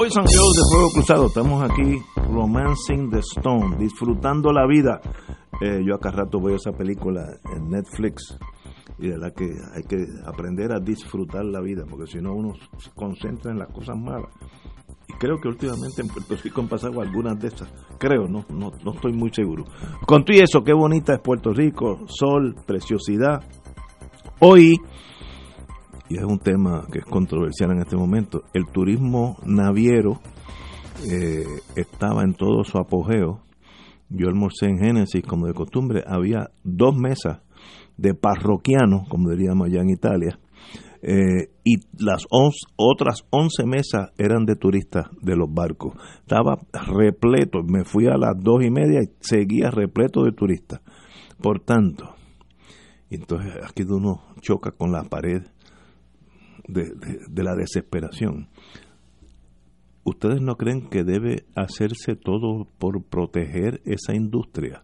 Hoy San Diego de Fuego Cruzado, estamos aquí Romancing the Stone, disfrutando la vida. Eh, yo acá rato veo esa película en Netflix y de la que hay que aprender a disfrutar la vida, porque si no uno se concentra en las cosas malas. Y creo que últimamente en Puerto Rico han pasado algunas de esas. Creo, no, no, no estoy muy seguro. Con todo eso, qué bonita es Puerto Rico, sol, preciosidad. Hoy y es un tema que es controversial en este momento, el turismo naviero eh, estaba en todo su apogeo. Yo almorcé en Génesis, como de costumbre, había dos mesas de parroquianos, como diríamos allá en Italia, eh, y las otras 11 mesas eran de turistas de los barcos. Estaba repleto, me fui a las dos y media y seguía repleto de turistas. Por tanto, entonces aquí uno choca con la pared de, la desesperación. ¿Ustedes no creen que debe hacerse todo por proteger esa industria?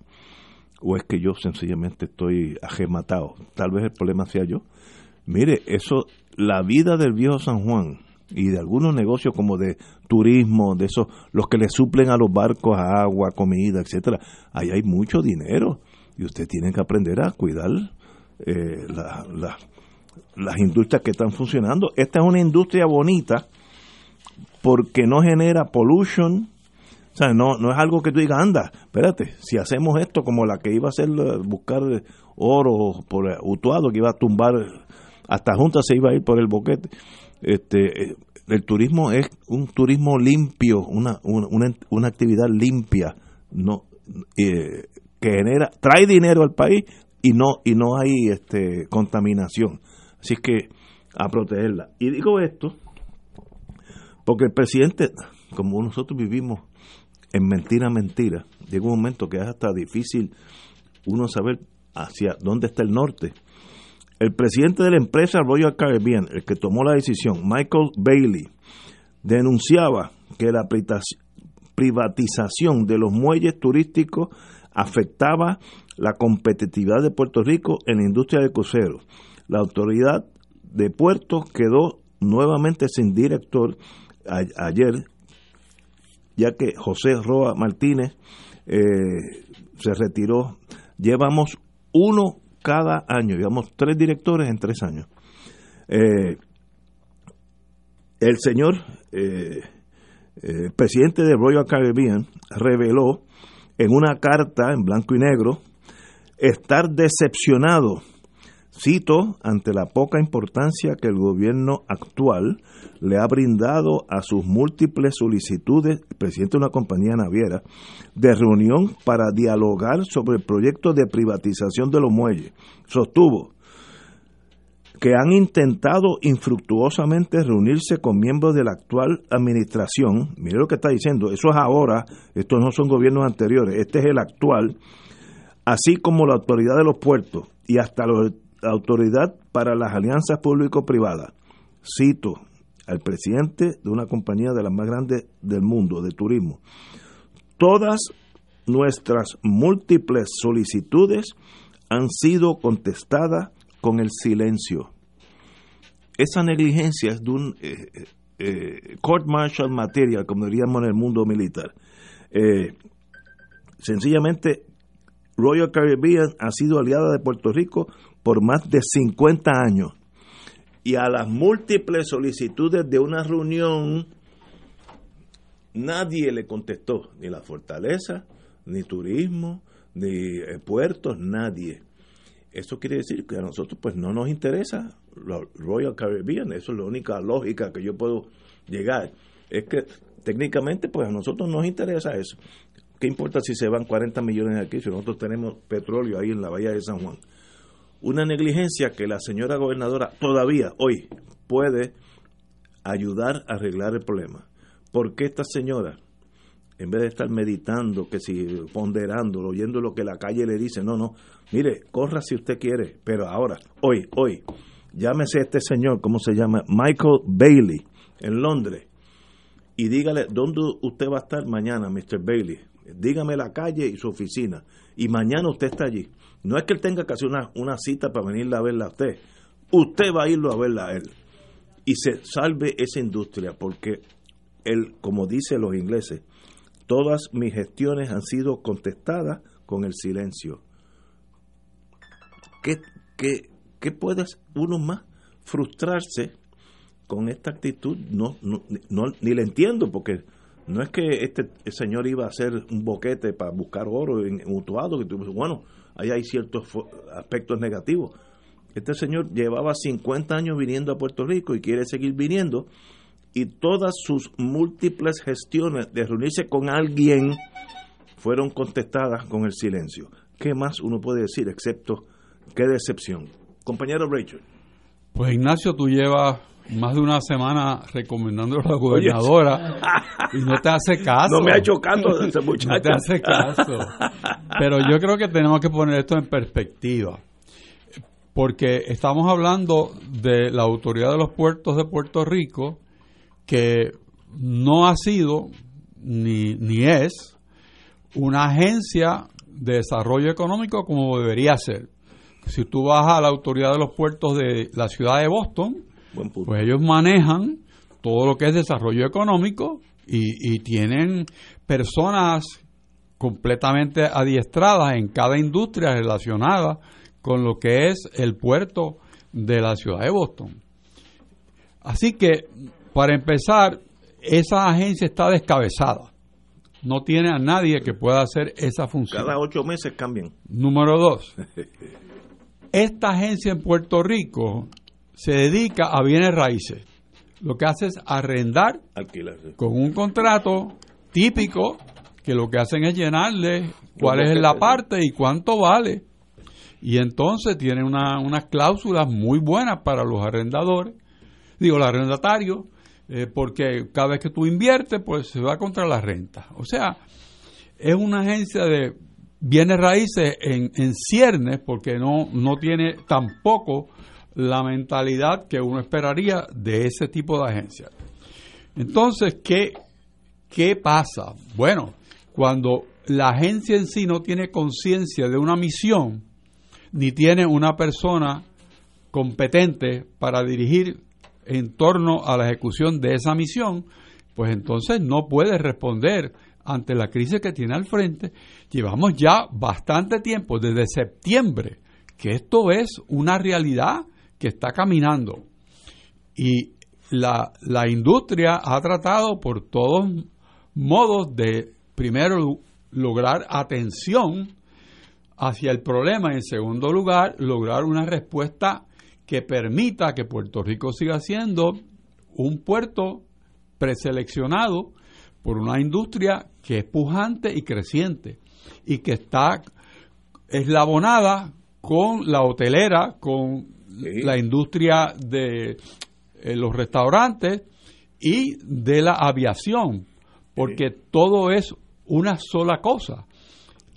¿O es que yo sencillamente estoy agematado? Tal vez el problema sea yo. Mire, eso, la vida del viejo San Juan y de algunos negocios como de turismo, de esos, los que le suplen a los barcos agua, comida, etcétera, ahí hay mucho dinero y usted tiene que aprender a cuidar eh, la, la, las industrias que están funcionando. Esta es una industria bonita porque no genera pollution. O sea, no, no es algo que tú digas, anda, espérate, si hacemos esto como la que iba a hacer, buscar oro por Utuado, que iba a tumbar, hasta Junta se iba a ir por el boquete. Este, el turismo es un turismo limpio, una, una, una actividad limpia, no eh, que genera, trae dinero al país y no, y no hay este, contaminación. Así que a protegerla. Y digo esto porque el presidente, como nosotros vivimos en mentira, mentira, llega un momento que es hasta difícil uno saber hacia dónde está el norte. El presidente de la empresa Royal Caribbean, el que tomó la decisión, Michael Bailey, denunciaba que la privatización de los muelles turísticos afectaba la competitividad de Puerto Rico en la industria de cruceros la autoridad de puertos quedó nuevamente sin director ayer, ya que José Roa Martínez eh, se retiró. Llevamos uno cada año, llevamos tres directores en tres años. Eh, el señor eh, presidente de Royal Caribbean reveló en una carta en blanco y negro estar decepcionado Cito, ante la poca importancia que el gobierno actual le ha brindado a sus múltiples solicitudes, presidente de una compañía naviera, de reunión para dialogar sobre el proyecto de privatización de los muelles, sostuvo que han intentado infructuosamente reunirse con miembros de la actual administración, mire lo que está diciendo, eso es ahora, estos no son gobiernos anteriores, este es el actual, así como la autoridad de los puertos y hasta los Autoridad para las Alianzas Público-Privadas. Cito al presidente de una compañía de las más grandes del mundo de turismo. Todas nuestras múltiples solicitudes han sido contestadas con el silencio. Esa negligencia es de un eh, eh, eh, court martial material, como diríamos en el mundo militar. sencillamente, Royal Caribbean ha sido aliada de Puerto Rico por más de 50 años y a las múltiples solicitudes de una reunión, nadie le contestó, ni la fortaleza, ni turismo, ni eh, puertos, nadie. Eso quiere decir que a nosotros pues no nos interesa Royal Caribbean, eso es la única lógica que yo puedo llegar. Es que técnicamente pues a nosotros nos interesa eso. ¿Qué importa si se van 40 millones de aquí si nosotros tenemos petróleo ahí en la bahía de San Juan? Una negligencia que la señora gobernadora todavía hoy puede ayudar a arreglar el problema. Porque esta señora, en vez de estar meditando, que si ponderando, oyendo lo que la calle le dice, no, no, mire, corra si usted quiere, pero ahora, hoy, hoy, llámese a este señor, ¿cómo se llama? Michael Bailey, en Londres, y dígale, ¿dónde usted va a estar mañana, Mr. Bailey? Dígame la calle y su oficina, y mañana usted está allí. No es que él tenga que hacer una, una cita para venirla a verla a usted, usted va a irlo a verla a él. Y se salve esa industria, porque él, como dicen los ingleses, todas mis gestiones han sido contestadas con el silencio. ¿Qué, qué, qué puede uno más frustrarse con esta actitud? No, no, ni le entiendo, porque no es que este señor iba a hacer un boquete para buscar oro en, mutuado, que bueno, ahí hay ciertos aspectos negativos. Este señor llevaba 50 años viniendo a Puerto Rico y quiere seguir viniendo y todas sus múltiples gestiones de reunirse con alguien fueron contestadas con el silencio. ¿Qué más uno puede decir excepto qué decepción? Compañero Rachel. Pues Ignacio, tú llevas más de una semana recomendando a la gobernadora y no te hace caso. No me ha hecho caso ese muchacho. No te hace caso. Pero yo creo que tenemos que poner esto en perspectiva. Porque estamos hablando de la autoridad de los puertos de Puerto Rico, que no ha sido ni, ni es una agencia de desarrollo económico como debería ser. Si tú vas a la autoridad de los puertos de la ciudad de Boston, pues ellos manejan todo lo que es desarrollo económico y, y tienen personas completamente adiestradas en cada industria relacionada con lo que es el puerto de la ciudad de Boston. Así que para empezar, esa agencia está descabezada. No tiene a nadie que pueda hacer esa función. Cada ocho meses cambian. Número dos, esta agencia en Puerto Rico se dedica a bienes raíces. Lo que hace es arrendar con un contrato típico que lo que hacen es llenarle cuál es la parte y cuánto vale. Y entonces tiene unas cláusulas muy buenas para los arrendadores, digo, los arrendatarios, eh, porque cada vez que tú inviertes, pues se va contra la renta. O sea, es una agencia de bienes raíces en, en ciernes, porque no, no tiene tampoco la mentalidad que uno esperaría de ese tipo de agencia. Entonces, ¿qué, qué pasa? Bueno, cuando la agencia en sí no tiene conciencia de una misión, ni tiene una persona competente para dirigir en torno a la ejecución de esa misión, pues entonces no puede responder ante la crisis que tiene al frente. Llevamos ya bastante tiempo, desde septiembre, que esto es una realidad que está caminando. Y la, la industria ha tratado por todos modos de, primero, lograr atención hacia el problema y, en segundo lugar, lograr una respuesta que permita que Puerto Rico siga siendo un puerto preseleccionado por una industria que es pujante y creciente y que está eslabonada con la hotelera, con la industria de eh, los restaurantes y de la aviación, porque todo es una sola cosa.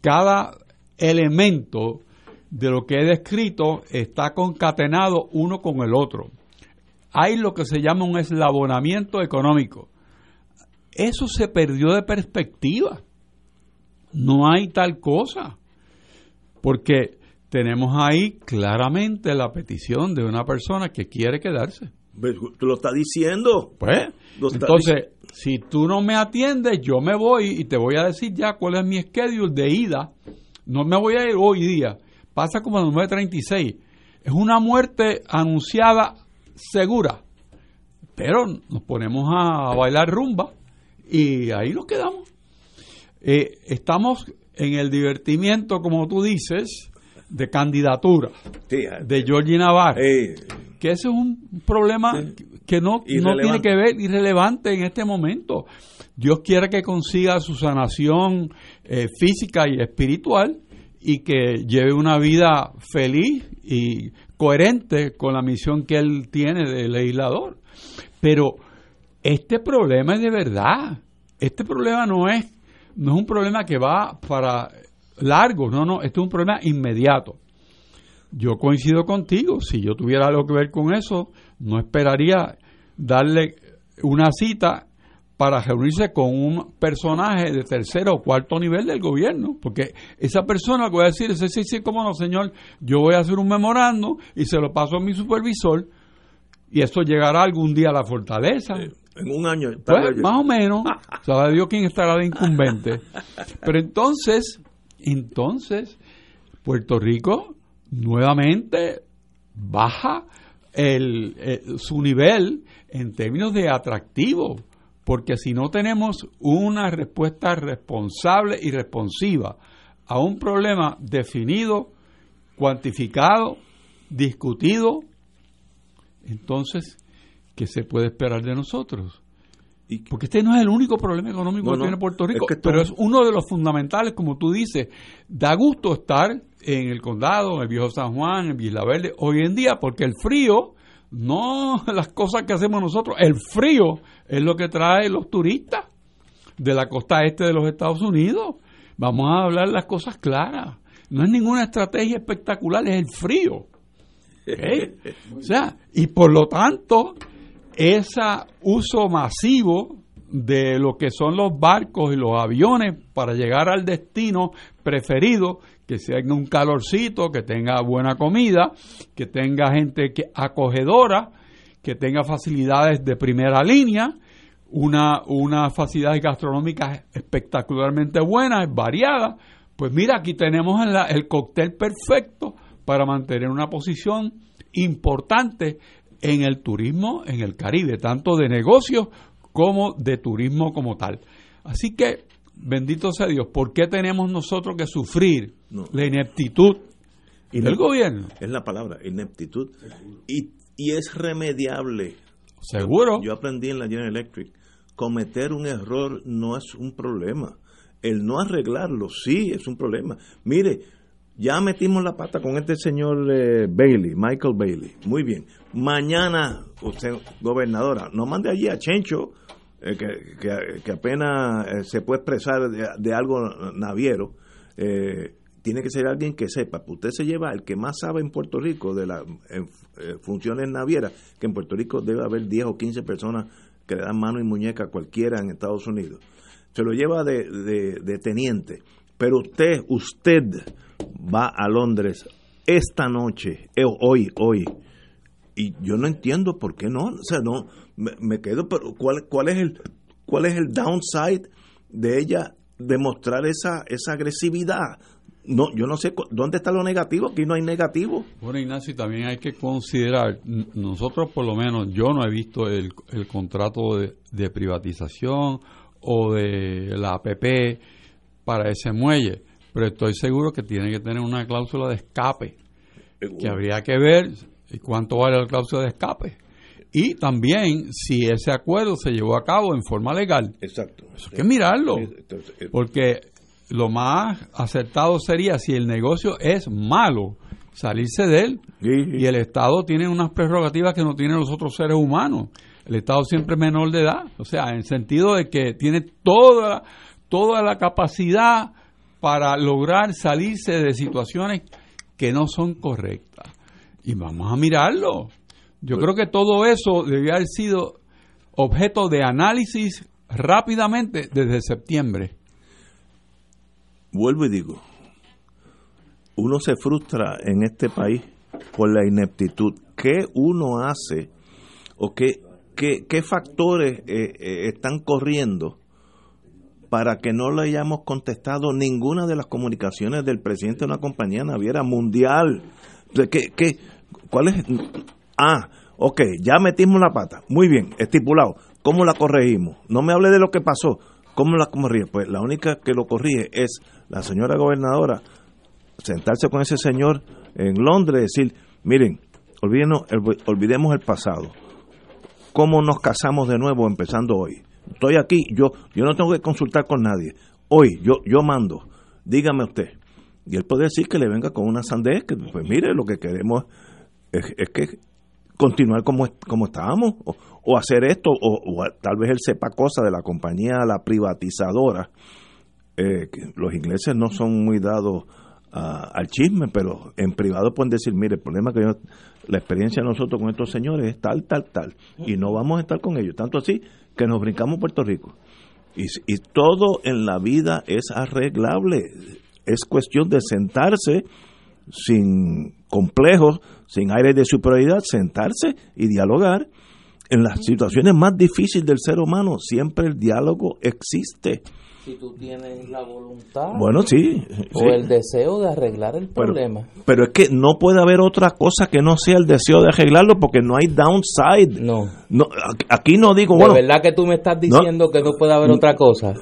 Cada elemento de lo que he descrito está concatenado uno con el otro. Hay lo que se llama un eslabonamiento económico. Eso se perdió de perspectiva. No hay tal cosa. Porque tenemos ahí claramente la petición de una persona que quiere quedarse. Tú lo estás diciendo. Pues, entonces, si tú no me atiendes, yo me voy y te voy a decir ya cuál es mi schedule de ida. No me voy a ir hoy día pasa como el 936. Es una muerte anunciada segura. Pero nos ponemos a bailar rumba y ahí nos quedamos. Eh, estamos en el divertimiento, como tú dices, de candidatura de Georgie Navarro. Que ese es un problema que no, no tiene que ver irrelevante en este momento. Dios quiere que consiga su sanación eh, física y espiritual y que lleve una vida feliz y coherente con la misión que él tiene de legislador. Pero este problema es de verdad. Este problema no es no es un problema que va para largo, no, no, esto es un problema inmediato. Yo coincido contigo, si yo tuviera algo que ver con eso, no esperaría darle una cita para reunirse con un personaje de tercero o cuarto nivel del gobierno, porque esa persona puede decir, sí, sí, sí, cómo no, señor, yo voy a hacer un memorando y se lo paso a mi supervisor y eso llegará algún día a la fortaleza. en un año. Pues, más o menos, sabe Dios quién estará de incumbente. Pero entonces, entonces, Puerto Rico nuevamente baja el, eh, su nivel en términos de atractivo porque si no tenemos una respuesta responsable y responsiva a un problema definido, cuantificado, discutido, entonces, ¿qué se puede esperar de nosotros? Porque este no es el único problema económico que tiene Puerto Rico, pero es uno de los fundamentales, como tú dices. Da gusto estar en el condado, en el viejo San Juan, en Isla Verde, hoy en día, porque el frío, no las cosas que hacemos nosotros, el frío es lo que trae los turistas de la costa este de los Estados Unidos. Vamos a hablar las cosas claras. No es ninguna estrategia espectacular, es el frío. o sea, y por lo tanto, ese uso masivo de lo que son los barcos y los aviones para llegar al destino preferido, que sea un calorcito, que tenga buena comida, que tenga gente que acogedora, que tenga facilidades de primera línea, una, una facilidades gastronómicas espectacularmente buenas, variadas. Pues mira, aquí tenemos el cóctel perfecto para mantener una posición importante en el turismo en el Caribe, tanto de negocios como de turismo como tal. Así que, bendito sea Dios, ¿por qué tenemos nosotros que sufrir la ineptitud del gobierno? Es la palabra, ineptitud. Y y es remediable. Seguro. Yo, aprendí en la General Electric, cometer un error no es un problema. El no arreglarlo sí es un problema. Mire, ya metimos la pata con este señor eh, Bailey, Michael Bailey. Muy bien. Mañana, usted, gobernadora, no mande allí a Chencho, eh, que, que, apenas eh, se puede expresar de, algo naviero. Eh, tiene que ser alguien que sepa, usted se lleva el que más sabe en Puerto Rico de las funciones navieras, que en Puerto Rico debe haber 10 o 15 personas que le dan mano y muñeca a cualquiera en Estados Unidos. Se lo lleva de, de, teniente, pero usted, usted va a Londres esta noche, eh, hoy, hoy, y yo no entiendo por qué no, o sea, no, me, quedo, pero ¿cuál, cuál es el, cuál es el downside de ella demostrar esa, esa agresividad? no, yo no sé dónde está lo negativo, aquí no hay negativo. Bueno, Ignacio, también hay que considerar, nosotros por lo menos, yo no he visto el, el contrato de, privatización o de la APP para ese muelle, pero estoy seguro que tiene que tener una cláusula de escape, que habría que ver cuánto vale la cláusula de escape. Y también si ese acuerdo se llevó a cabo en forma legal. Exacto. Eso hay que mirarlo. Eh, porque lo más acertado sería si el negocio es malo, salirse de él. Y el Estado tiene unas prerrogativas que no tienen los otros seres humanos. El Estado siempre es menor de edad, o sea, en el sentido de que tiene toda, toda la capacidad para lograr salirse de situaciones que no son correctas. Y vamos a mirarlo. Yo creo que todo eso debió haber sido objeto de análisis rápidamente desde septiembre vuelvo y digo, uno se frustra en este país por la ineptitud. ¿Qué uno hace o qué, qué, factores eh, eh, están corriendo para que no le hayamos contestado ninguna de las comunicaciones del presidente de una compañía naviera mundial? ¿Qué, qué, ¿Cuál es? Ah, ok, ya metimos la pata. Muy bien, estipulado. ¿Cómo la corregimos? No me hable de lo que pasó. ¿Cómo la corrige? Pues la única que lo corrige es la señora gobernadora sentarse con ese señor en Londres y decir, miren, olvidemos el pasado. ¿Cómo nos casamos de nuevo empezando hoy? Estoy aquí, yo, yo no tengo que consultar con nadie. Hoy, yo, yo mando. Dígame usted. Y él puede decir que le venga con una sandez, que pues mire, lo que queremos es, que continuar como, como estábamos, o, hacer esto, o, o, tal vez él sepa cosas de la compañía, la privatizadora, eh, los ingleses no son muy dados al chisme, pero en privado pueden decir, mire, el problema que yo, la experiencia de nosotros con estos señores es tal, tal, tal, y no vamos a estar con ellos. Tanto así que nos brincamos Puerto Rico. Y, y todo en la vida es arreglable. Es cuestión de sentarse sin complejos, sin aire de superioridad, sentarse y dialogar. En las situaciones más difíciles del ser humano, siempre el diálogo existe si tú tienes la voluntad bueno, sí, o el deseo de arreglar el problema. Pero, es que no puede haber otra cosa que no sea el deseo de arreglarlo porque no hay downside. No. no aquí no digo, ¿De verdad que tú me estás diciendo que no puede haber otra cosa?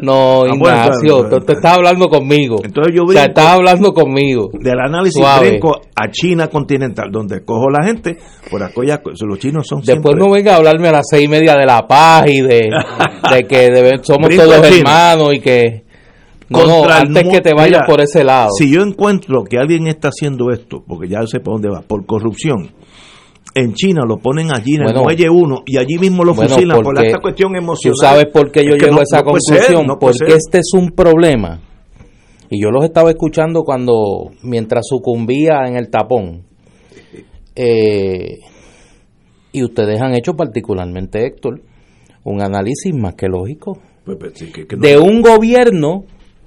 No, ah, Ignacio, tú te estás hablando conmigo. Entonces yo o sea, estás hablando conmigo. Del análisis brinco a China continental, donde cojo la gente por aquella los chinos son Después no venga a hablarme a las seis y media de la paz y de, que somos todos hermanos y que... No, antes que te vayas por ese lado. Si yo encuentro que alguien está haciendo esto, porque ya sé por dónde va, por corrupción, en China lo ponen allí en el muelle 1 y allí mismo lo fusilan por esta cuestión emocional. ¿Tú sabes por qué yo llego a esa conclusión? porque este es un problema. Y yo los estaba escuchando cuando, mientras sucumbía en el tapón. Eh, y ustedes han hecho particularmente, Héctor, un análisis más que lógico pues, pues, de un gobierno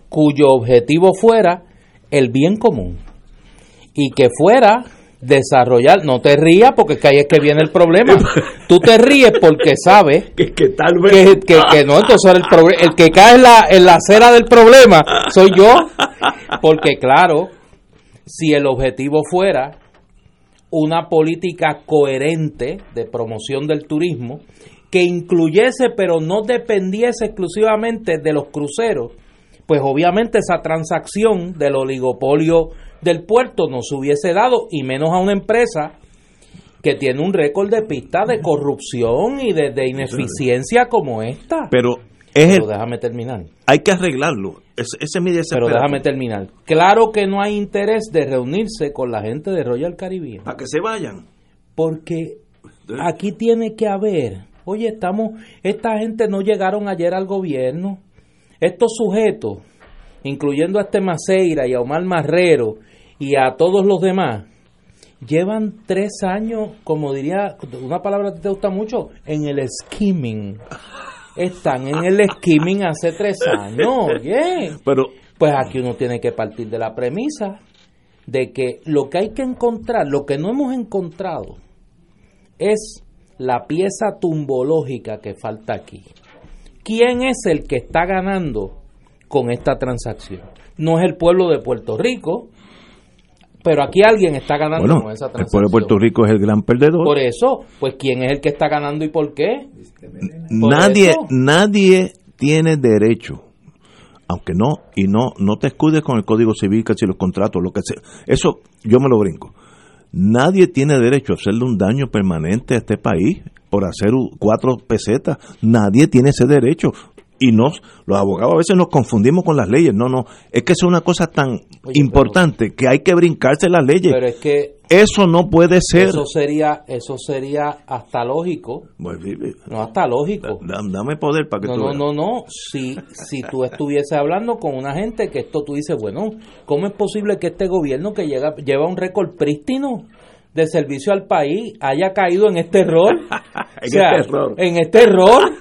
cuyo objetivo fuera el bien común y que fuera desarrollar, no te rías porque es que ahí es que viene el problema. Tú te ríes porque sabes que, que tal vez que, no, entonces el, el que cae en la, en la acera del problema soy yo, porque claro, si el objetivo fuera una política coherente de promoción del turismo que incluyese pero no dependiese exclusivamente de los cruceros, pues obviamente esa transacción del oligopolio del puerto no se hubiese dado, y menos a una empresa que tiene un récord de pista de corrupción y de, ineficiencia como esta. Pero es déjame terminar. Hay que arreglarlo. Ese, ese Pero déjame terminar. Claro que no hay interés de reunirse con la gente de Royal Caribbean. Para que se vayan. Porque aquí tiene que haber, oye, estamos, esta gente no llegaron ayer al gobierno. Estos sujetos, incluyendo a este Maceira y a Omar Marrero, y a todos los demás, llevan tres años, como diría, una palabra que te gusta mucho, en el skimming. Están en el skimming hace tres años, oye. Pero, pues aquí uno tiene que partir de la premisa de que lo que hay que encontrar, lo que no hemos encontrado, es la pieza tumbológica que falta aquí. ¿Quién es el que está ganando con esta transacción? No es el pueblo de Puerto Rico, pero aquí alguien está ganando con esa transacción. El pueblo de Puerto Rico es el gran perdedor. Por eso, pues ¿quién es el que está ganando y por qué? nadie, nadie tiene derecho, aunque no, y no, no te escudes con el Código Civil, casi los contratos, lo que sea. Eso yo me lo brinco. Nadie tiene derecho a hacerle un daño permanente a este país por hacer cuatro pesetas. Nadie tiene ese derecho y nos, los abogados a veces nos confundimos con las leyes. No, no, es que es una cosa tan importante que hay que brincarse las leyes. Pero es que eso no puede ser. Eso sería, eso sería hasta lógico. no hasta lógico. Dame poder para que no, tú. No, no, no. Si, si tú estuvieses hablando con una gente que esto tú dices, bueno, ¿cómo es posible que este gobierno que llega, lleva un récord prístino? De servicio al país haya caído en este error. en este error. En este error.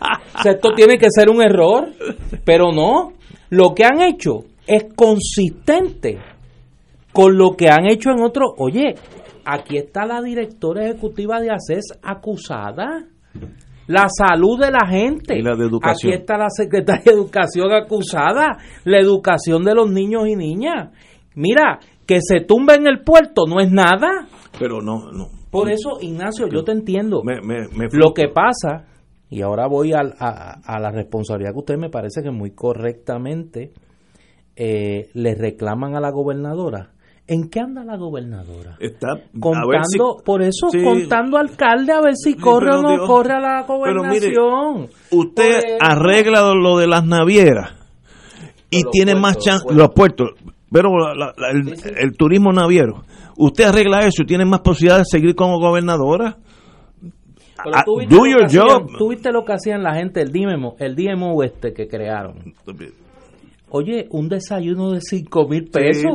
esto tiene que ser un error, pero no. Lo que han hecho es consistente con lo que han hecho en otros. Oye, aquí está la directora ejecutiva de ACES acusada. La salud de la gente. Y la de educación. Aquí está la secretaria de Educación acusada. La educación de los niños y niñas. Mira, que se tumba en el puerto no es nada. Pero no, no. Por eso, Ignacio, yo te entiendo. Lo que pasa, y ahora voy a, a, la responsabilidad que usted me parece que muy correctamente eh, le reclaman a la gobernadora. ¿En qué anda la gobernadora? Está contando, por eso contando alcalde a ver si corre o no corre a la gobernación. usted arregla lo de las navieras y tiene más chance los puertos pero el, turismo naviero, usted arregla eso y tiene más posibilidades de seguir como gobernadora. Ah, do your job. Tú viste lo que hacían la gente, el DMO, el DMO este que crearon. Oye, un desayuno de 5 mil pesos.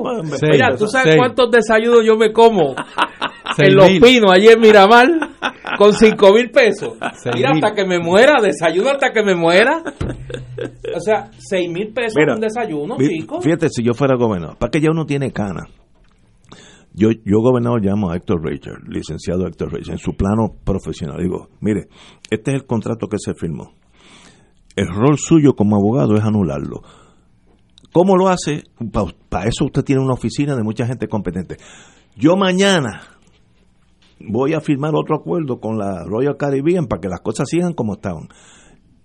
Mira, ¿tú sabes cuántos desayunos yo me como? en Los Pinos, allí en Miramar, con 5 mil pesos. Mira, hasta que me muera, desayuno hasta que me muera. O sea, 6 mil pesos un desayuno, chicos. Fíjate, si yo fuera gobernador, para que ya uno tiene cana. Yo, yo gobernador llamo a Héctor Richard, licenciado Héctor Richard, en su plano profesional. Digo, mire, este es el contrato que se firmó. El rol suyo como abogado es anularlo ¿Cómo lo hace? Para eso usted tiene una oficina de mucha gente competente. Yo mañana voy a firmar otro acuerdo con la Royal Caribbean para que las cosas sigan como estaban.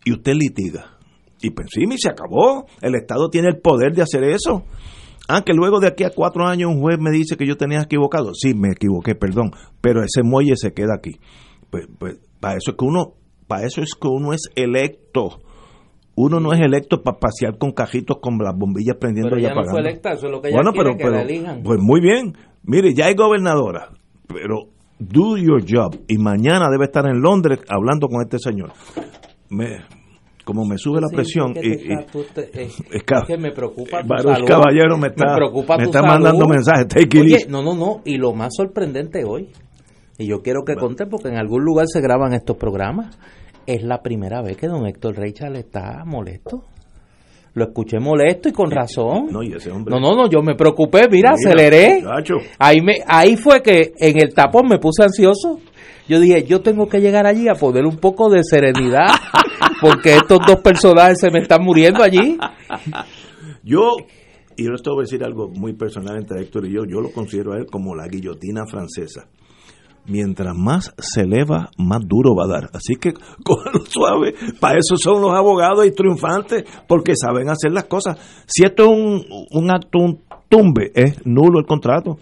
Y usted litiga. Y pues sí, se acabó. El Estado tiene el poder de hacer eso. Aunque luego de aquí a cuatro años un juez me dice que yo tenía equivocado. Sí, me equivoqué, perdón. Pero ese muelle se queda aquí. Pues, pues para eso es que uno, para eso es que uno es electo uno no es electo para pasear con cajitos con las bombillas prendiendo pero y apagando. No fue electa, eso es lo que bueno, pero, que la elijan. Pues muy bien. Mire, ya hay gobernadora, pero do your job. Y mañana debe estar en Londres hablando con este señor. Me, como me sube la presión y, es, que, me preocupa tu salud, caballero me está, me, está mandando mensajes Oye, no no no y lo más sorprendente hoy y yo quiero que conté porque en algún lugar se graban estos programas es la primera vez que don Héctor Reichal está molesto. Lo escuché molesto y con razón. No, no, no, yo me preocupé, mira, aceleré. Ahí, me, ahí fue que en el tapón me puse ansioso. Yo dije, yo tengo que llegar allí a poner un poco de serenidad, porque estos dos personajes se me están muriendo allí. Yo, y yo esto voy a decir algo muy personal entre Héctor y yo, yo lo considero a él como la guillotina francesa mientras más se eleva, más duro va a dar. Así que cógelo suave. Para eso son los abogados y triunfantes, porque saben hacer las cosas. Si esto es un, un acto, un tumbe, es nulo el contrato.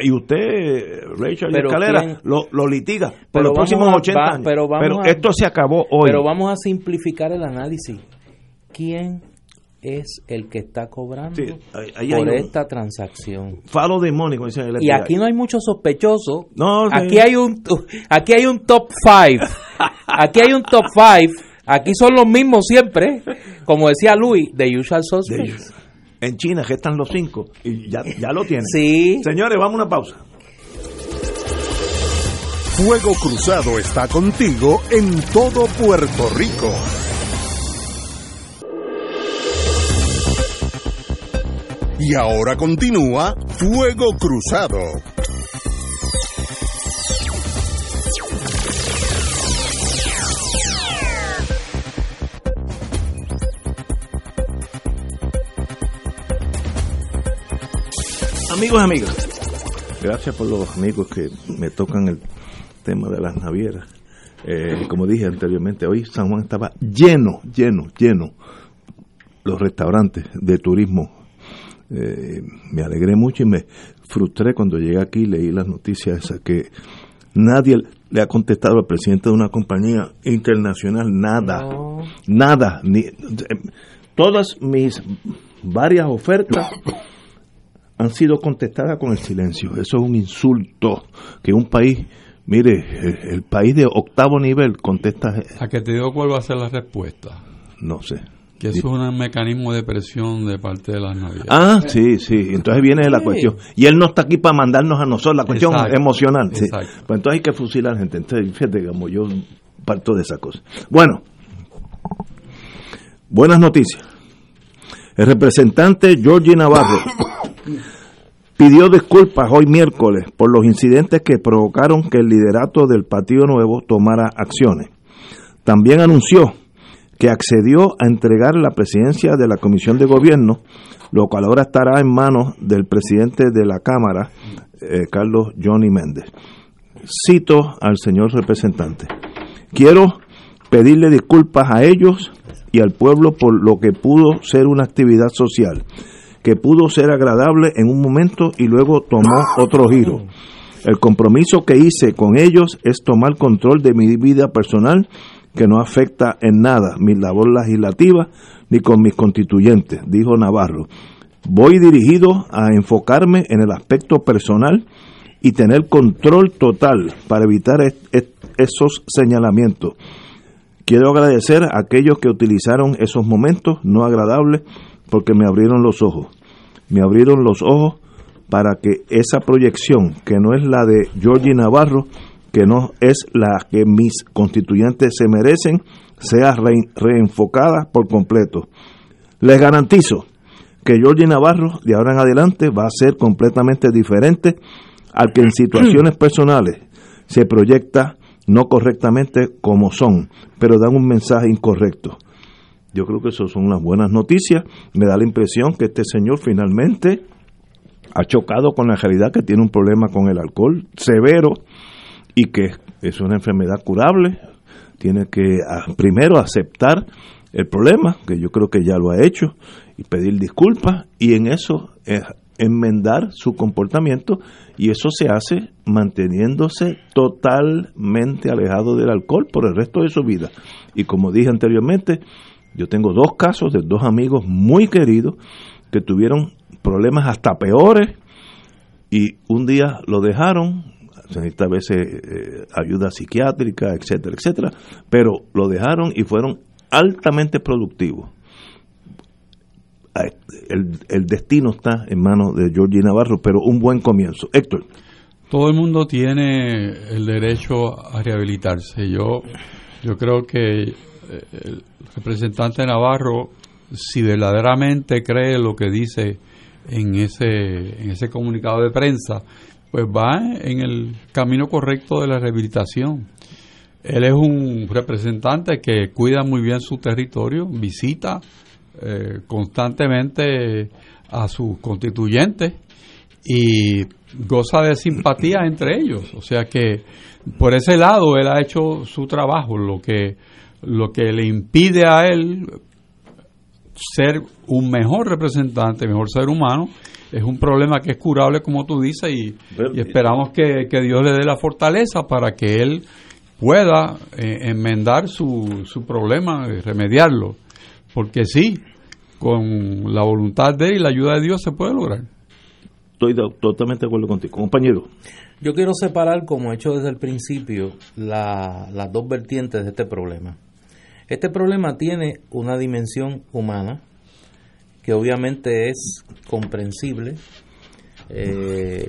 Y usted, Rachel Escalera, lo, lo, litiga por los próximos 80 años. Pero, pero esto se acabó hoy. Pero vamos a simplificar el análisis. ¿Quién es el que está cobrando por esta transacción. Falo demónico, Y aquí no hay mucho sospechoso. No, aquí hay un aquí hay un top five. aquí hay un top five. Aquí son los mismos siempre, como decía Luis, de usual suspects. En China que están los cinco y ya, ya lo tienen. Sí. Señores, vamos a una pausa. Fuego Cruzado está contigo en todo Puerto Rico. Y ahora continúa Fuego Cruzado. Amigos y amigas, gracias por los amigos que me tocan el tema de las navieras. Eh, como dije anteriormente, hoy San Juan estaba lleno, lleno, lleno los restaurantes de turismo eh, me alegré mucho y me frustré cuando llegué aquí y leí las noticias esas que nadie le ha contestado al presidente de una compañía internacional nada, nada, ni eh, todas mis varias ofertas han sido contestadas con el silencio. Eso es un insulto que un país, mire, el, país de octavo nivel contesta. ¿A que te digo cuál va a ser la respuesta? No sé. Que eso es un mecanismo de presión de parte de las navidades. Ah, sí, sí. Entonces viene la cuestión. Y él no está aquí para mandarnos a nosotros, la cuestión emocional. Pues entonces hay que fusilar a la gente. Entonces, fíjate, digamos, yo parto de esa cosa. Bueno, buenas noticias. El representante Georgie Navarro pidió disculpas hoy miércoles por los incidentes que provocaron que el liderato del Partido Nuevo tomara acciones. También anunció que accedió a entregar la presidencia de la Comisión de Gobierno, lo cual ahora estará en manos del presidente de la Cámara, eh, Carlos Johnny Méndez. Cito al señor representante. Quiero pedirle disculpas a ellos y al pueblo por lo que pudo ser una actividad social, que pudo ser agradable en un momento y luego tomó otro giro. El compromiso que hice con ellos es tomar control de mi vida personal que no afecta en nada mi labor legislativa ni con mis constituyentes, dijo Navarro. Voy dirigido a enfocarme en el aspecto personal y tener control total para evitar esos señalamientos. Quiero agradecer a aquellos que utilizaron esos momentos no agradables porque me abrieron los ojos. Me abrieron los ojos para que esa proyección, que no es la de Georgie Navarro, que no es la que mis constituyentes se merecen, sea reenfocada por completo. Les garantizo que Georgie Navarro de ahora en adelante va a ser completamente diferente al que en situaciones personales se proyecta no correctamente como son, pero dan un mensaje incorrecto. Yo creo que eso son unas buenas noticias. Me da la impresión que este señor finalmente ha chocado con la realidad que tiene un problema con el alcohol severo y que es una enfermedad curable. Tiene que ah, primero aceptar el problema, que yo creo que ya lo ha hecho, y pedir disculpas y en eso eh, enmendar su comportamiento y eso se hace manteniéndose totalmente alejado del alcohol por el resto de su vida. Y como dije anteriormente, yo tengo dos casos de dos amigos muy queridos que tuvieron problemas hasta peores y un día lo dejaron, se necesita a veces eh, ayuda psiquiátrica, etcétera, etcétera, pero lo dejaron y fueron altamente productivos. El, el destino está en manos de Georgie Navarro, pero un buen comienzo. Héctor. Todo el mundo tiene el derecho a rehabilitarse. Yo, yo creo que eh, el representante Navarro, si verdaderamente cree lo que dice en ese, en ese comunicado de prensa, pues va en el camino correcto de la rehabilitación. Él es un representante que cuida muy bien su territorio, visita eh, constantemente a sus constituyentes y goza de simpatía entre ellos. O sea que por ese lado él ha hecho su trabajo, lo que, lo que le impide a él ser un mejor representante, mejor ser humano, es un problema que es curable, como tú dices, y, esperamos que, Dios le dé la fortaleza para que él pueda eh, enmendar su, su problema, y remediarlo. Porque sí, con la voluntad de él y la ayuda de Dios se puede lograr. Estoy totalmente de acuerdo contigo. Compañero. Yo quiero separar, como he hecho desde el principio, las dos vertientes de este problema. Este problema tiene una dimensión humana que obviamente es comprensible. Eh,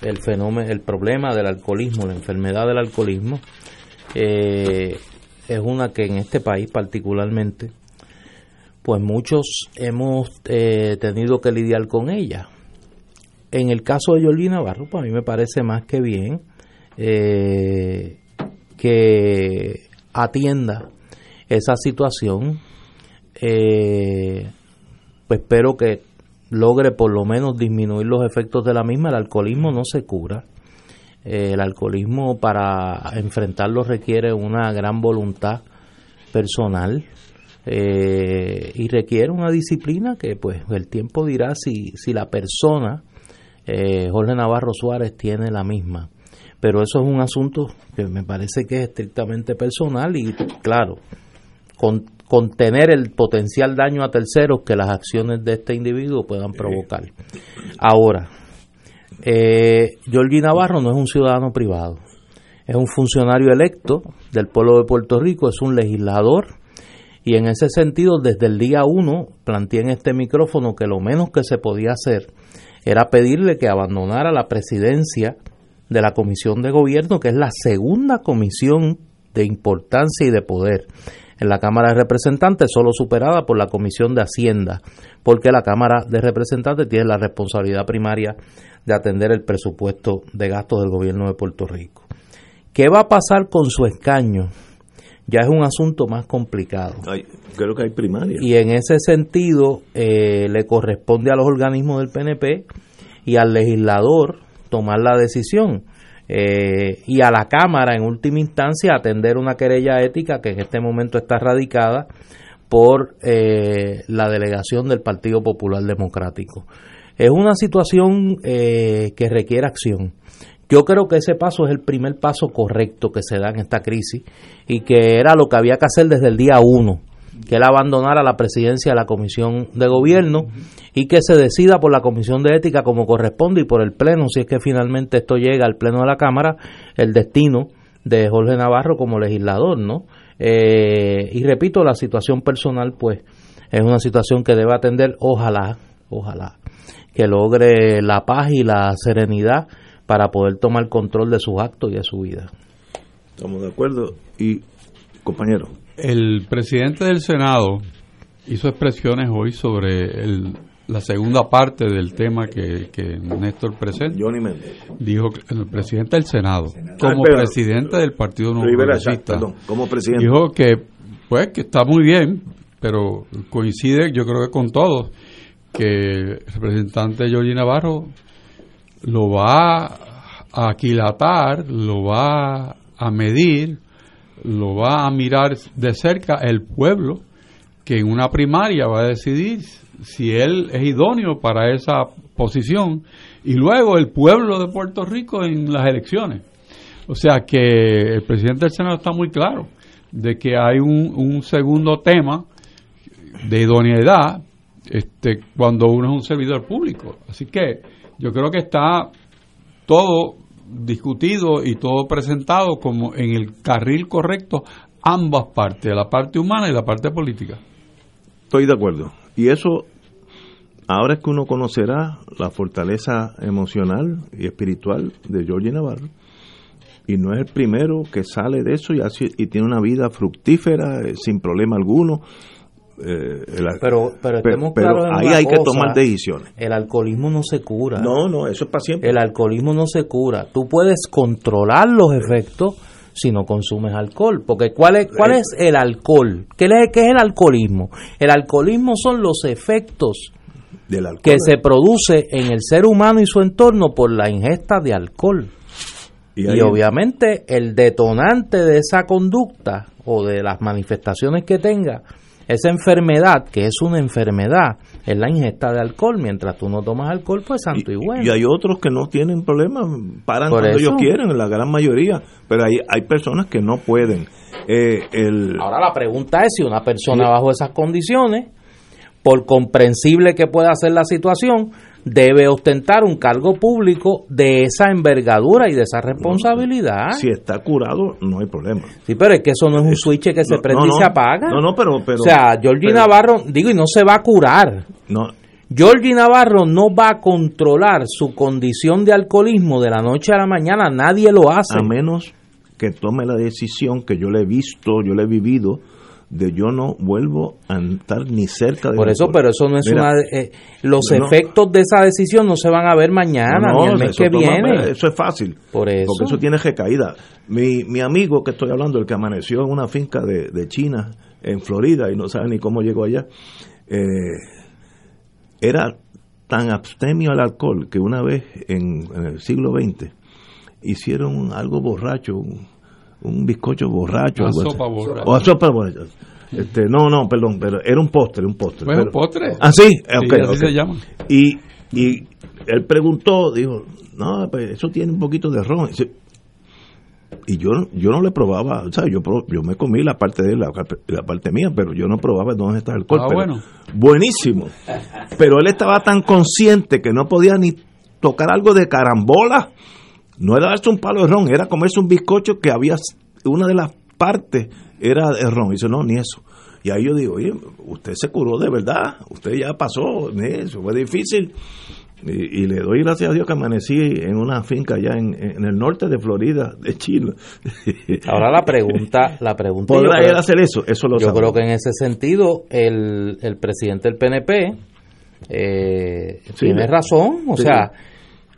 el fenómeno, el problema del alcoholismo, la enfermedad del alcoholismo, eh, es una que en este país particularmente, pues muchos hemos eh, tenido que lidiar con ella. En el caso de Yolina Navarro, pues a mí me parece más que bien que atienda esa situación, pues espero que logre por lo menos disminuir los efectos de la misma. El alcoholismo no se cura. Eh, el alcoholismo para enfrentarlo requiere una gran voluntad personal eh, y requiere una disciplina que pues el tiempo dirá si, si la persona, Jorge Navarro Suárez, tiene la misma. Pero eso es un asunto que me parece que es estrictamente personal y claro, con, contener el potencial daño a terceros que las acciones de este individuo puedan provocar. Ahora, eh, Navarro no es un ciudadano privado, es un funcionario electo del pueblo de Puerto Rico, es un legislador y en ese sentido desde el día uno planteé en este micrófono que lo menos que se podía hacer era pedirle que abandonara la presidencia de la Comisión de Gobierno, que es la segunda comisión de importancia y de poder en la Cámara de Representantes, solo superada por la Comisión de Hacienda, porque la Cámara de Representantes tiene la responsabilidad primaria de atender el presupuesto de gastos del gobierno de Puerto Rico. ¿Qué va a pasar con su escaño? Ya es un asunto más complicado. creo que hay primaria. Y en ese sentido eh, le corresponde a los organismos del PNP y al legislador tomar la decisión. Eh, y a la Cámara en última instancia atender una querella ética que en este momento está radicada por eh, la delegación del Partido Popular Democrático. Es una situación eh, que requiere acción. Yo creo que ese paso es el primer paso correcto que se da en esta crisis y que era lo que había que hacer desde el día uno que él abandonara la presidencia de la Comisión de Gobierno y que se decida por la Comisión de Ética como corresponde y por el Pleno, si es que finalmente esto llega al Pleno de la Cámara, el destino de Jorge Navarro como legislador, ¿no? Eh, y repito, la situación personal, pues, es una situación que debe atender, ojalá, ojalá, que logre la paz y la serenidad para poder tomar control de sus actos y de su vida. Estamos de acuerdo. Y, compañero. El presidente del Senado hizo expresiones hoy sobre el, la segunda parte del tema que, que Néstor presenta. Johnny Méndez. Dijo que el presidente del Senado, como ah, presidente del Partido Nuevo Progresista, como presidente. dijo que, pues, que está muy bien, pero coincide, yo creo que con todos, que el representante Jorge Navarro lo va a aquilatar, lo va a medir, lo va a mirar de cerca el pueblo que en una primaria va a decidir si él es idóneo para esa posición y luego el pueblo de Puerto Rico en las elecciones. O sea que el presidente del Senado está muy claro de que hay un, un segundo tema de idoneidad este, cuando uno es un servidor público. Así que yo creo que está todo discutido y todo presentado como en el carril correcto ambas partes, la parte humana y la parte política. Estoy de acuerdo. Y eso, ahora es que uno conocerá la fortaleza emocional y espiritual de Georgie Navarro. Y no es el primero que sale de eso y, y tiene una vida fructífera, eh, sin problema alguno eh, pero pero, ahí hay que tomar decisiones. El alcoholismo no se cura. No, no, eso es para siempre. El alcoholismo no se cura. Tú puedes controlar los efectos si no consumes alcohol. Porque ¿cuál es, cuál es el alcohol? ¿Qué es, qué es el alcoholismo? El alcoholismo son los efectos Del que se produce en el ser humano y su entorno por la ingesta de alcohol. Y, y obviamente el detonante de esa conducta o de las manifestaciones que tenga esa enfermedad, que es una enfermedad, es la ingesta de alcohol. Mientras tú no tomas alcohol, pues santo y, bueno. Y hay otros que no tienen problemas, paran cuando ellos quieren, la gran mayoría, pero hay, hay personas que no pueden. Eh, el... Ahora la pregunta es si una persona bajo esas condiciones, por comprensible que pueda ser la situación, debe ostentar un cargo público de esa envergadura y de esa responsabilidad. Si está curado, no hay problema. Sí, pero es que eso no es un switch que se prende y se apaga. No, no, pero, O sea, Georgie Navarro, digo, y no se va a curar. No. Georgie Navarro no va a controlar su condición de alcoholismo de la noche a la mañana, nadie lo hace. A menos que tome la decisión que yo le he visto, yo le he vivido, de yo no vuelvo a estar ni cerca de por eso pero eso no es una eh, los efectos de esa decisión no se van a ver mañana ni el mes que viene. eso es fácil por eso porque eso. tiene recaída. Mi, mi amigo que estoy hablando el que amaneció en una finca de, de China en Florida y no sabe ni cómo llegó allá eh, era tan abstemio al alcohol que una vez en, en el siglo XX hicieron algo borracho un bizcocho borracho. Una sopa borracha. O sopa borracha. Este, no, no, perdón, pero era un postre, un postre. ¿Es un postre? Ah, sí, okay, así se llama. Y, y él preguntó, dijo, no, pues eso tiene un poquito de ron. Y yo, yo no le probaba, o sea, yo, yo me comí la parte de él, la, la parte mía, pero yo no probaba dónde está el alcohol. Ah, bueno. Buenísimo. Pero él estaba tan consciente que no podía ni tocar algo de carambola no era darse un palo de ron, era comerse un bizcocho que había, una de las partes era de ron. Y dice, no, ni eso. Y ahí yo digo, oye, usted se curó de verdad, usted ya pasó, eso fue difícil. Y, le doy gracias a Dios que amanecí en una finca allá en, el norte de Florida, de Chile. Ahora la pregunta, la pregunta. ¿Podrá él hacer eso? Eso lo Yo creo que en ese sentido el, el presidente del PNP eh, tiene razón, o sea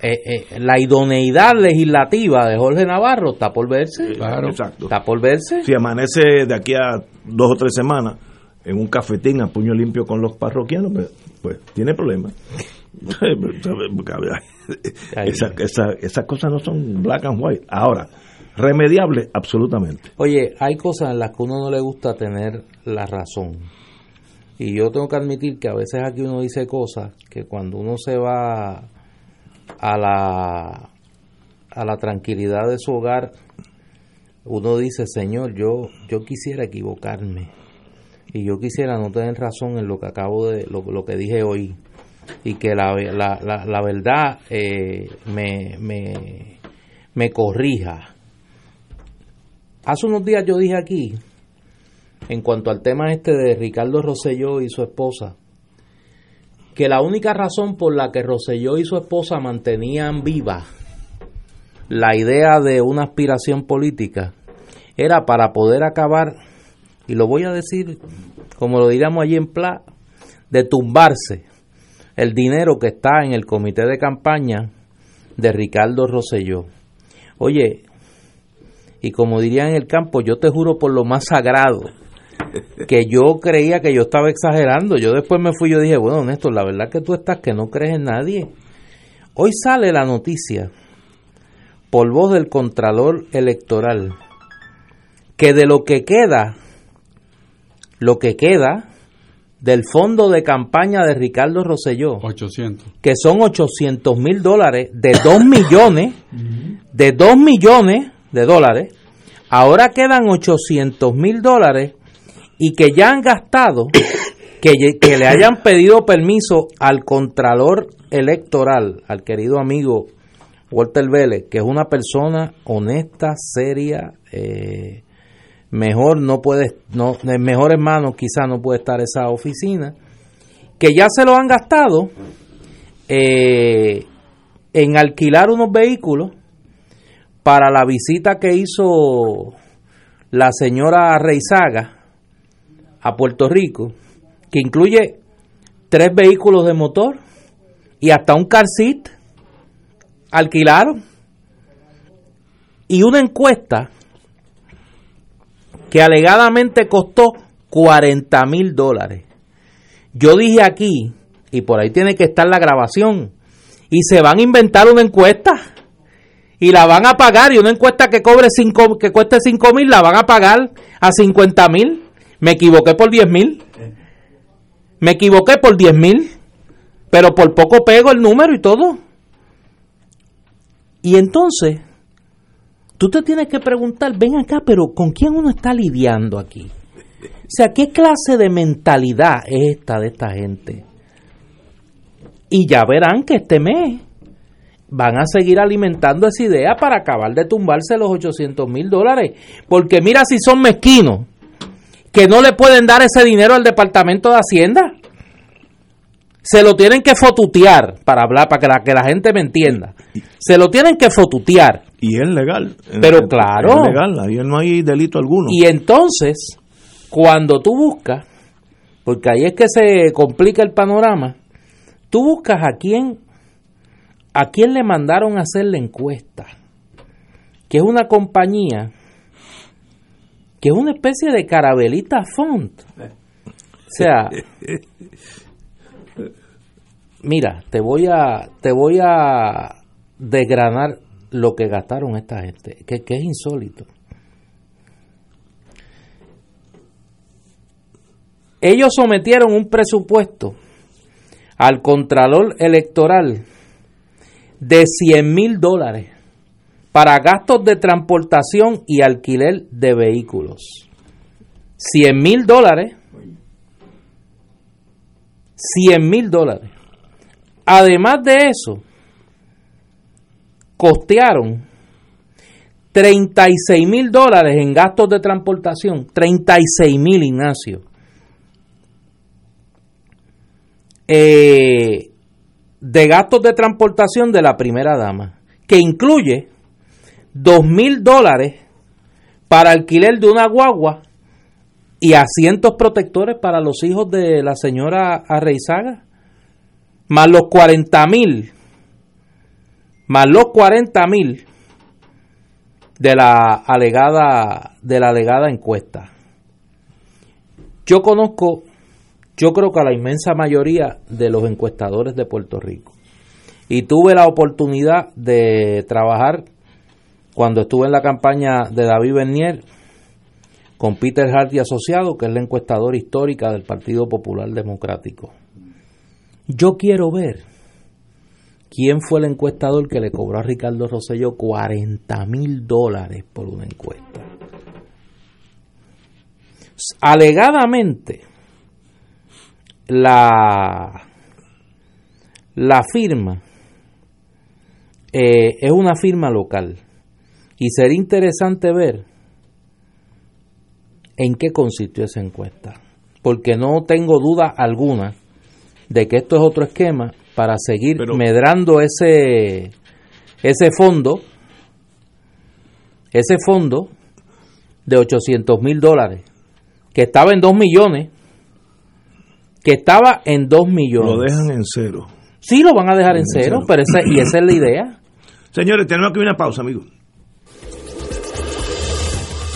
eh, eh, la idoneidad legislativa de Jorge Navarro está por verse. Claro, exacto. Está por verse. Si amanece de aquí a dos o tres semanas en un cafetín a puño limpio con los parroquianos, pues, pues tiene problemas. Esas cosas no son black and white. Ahora, remediable, absolutamente. Oye, hay cosas en las que uno no le gusta tener la razón. Y yo tengo que admitir que a veces aquí uno dice cosas que cuando uno se va a la, a la tranquilidad de su hogar, uno dice, Señor, yo, yo quisiera equivocarme y yo quisiera no tener razón en lo que acabo de, lo, que dije hoy y que la, la, la, verdad eh, me, me, me corrija. Hace unos días yo dije aquí en cuanto al tema este de Ricardo Rosselló y su esposa, que la única razón por la que Rosselló y su esposa mantenían viva la idea de una aspiración política era para poder acabar, y lo voy a decir como lo diríamos allí en Pla, de tumbarse el dinero que está en el comité de campaña de Ricardo Rosselló. Oye, y como diría en el campo, yo te juro por lo más sagrado, que yo creía que yo estaba exagerando. Yo después me fui y yo dije, bueno, Néstor, la verdad que tú estás que no crees en nadie. Hoy sale la noticia, por voz del Contralor Electoral, que de lo que queda, lo que queda del fondo de campaña de Ricardo Rosselló, 800. que son 800 mil dólares de 2 millones, de 2 millones de dólares, ahora quedan 800 mil dólares y que ya han gastado, que, que le hayan pedido permiso al contralor electoral, al querido amigo Walter Vélez, que es una persona honesta, seria, eh, mejor no puede, no, en mejores manos quizá no puede estar esa oficina, que ya se lo han gastado eh, en alquilar unos vehículos para la visita que hizo la señora Reizaga a Puerto Rico, que incluye tres vehículos de motor y hasta un car seat alquilaron y una encuesta que alegadamente costó 40 mil dólares. Yo dije aquí, y por ahí tiene que estar la grabación, y se van a inventar una encuesta y la van a pagar y una encuesta que cobre cinco, que cueste 5 mil la van a pagar a 50 mil. Me equivoqué por 10 mil. Me equivoqué por 10 mil. Pero por poco pego el número y todo. Y entonces, tú te tienes que preguntar, ven acá, pero ¿con quién uno está lidiando aquí? O sea, ¿qué clase de mentalidad es esta de esta gente? Y ya verán que este mes van a seguir alimentando esa idea para acabar de tumbarse los 800 mil dólares. Porque mira si son mezquinos, que no le pueden dar ese dinero al Departamento de Hacienda. Se lo tienen que fotutear, para hablar, para que la, que la gente me entienda. Se lo tienen que fotutear. Y es legal. Pero claro. Es legal, ahí no hay delito alguno. Y entonces, cuando tú buscas, porque ahí es que se complica el panorama, tú buscas a quién, a quién le mandaron a hacer la encuesta, que es una compañía, que es una especie de carabelita font. O sea, mira, te voy a, te voy a desgranar lo que gastaron esta gente, que, que es insólito. Ellos sometieron un presupuesto al Contralor Electoral de 100 mil dólares para gastos de transportación y alquiler de vehículos. 100 mil dólares. 100 mil dólares. Además de eso, costearon 36 mil dólares en gastos de transportación. 36 mil, Ignacio. Eh, de gastos de transportación de la primera dama, que incluye 2 mil dólares para alquiler de una guagua y asientos protectores para los hijos de la señora Arreizaga, más los 40 mil, más los 40 mil de la alegada de la alegada encuesta. Yo conozco, yo creo que a la inmensa mayoría de los encuestadores de Puerto Rico. Y tuve la oportunidad de trabajar cuando estuve en la campaña de David Bernier con Peter Hardy asociado, que es la encuestadora histórica del Partido Popular Democrático. Yo quiero ver quién fue el encuestador que le cobró a Ricardo Rosselló 40 mil dólares por una encuesta. Alegadamente, la, la firma eh, es una firma local y sería interesante ver en qué consistió esa encuesta, porque no tengo duda alguna de que esto es otro esquema para seguir medrando ese, ese fondo, ese fondo de 800 mil dólares, que estaba en 2 millones, que estaba en 2 millones. Lo dejan en cero. Sí, lo van a dejar en, cero, pero esa, y esa es la idea. Señores, tenemos aquí una pausa, amigos.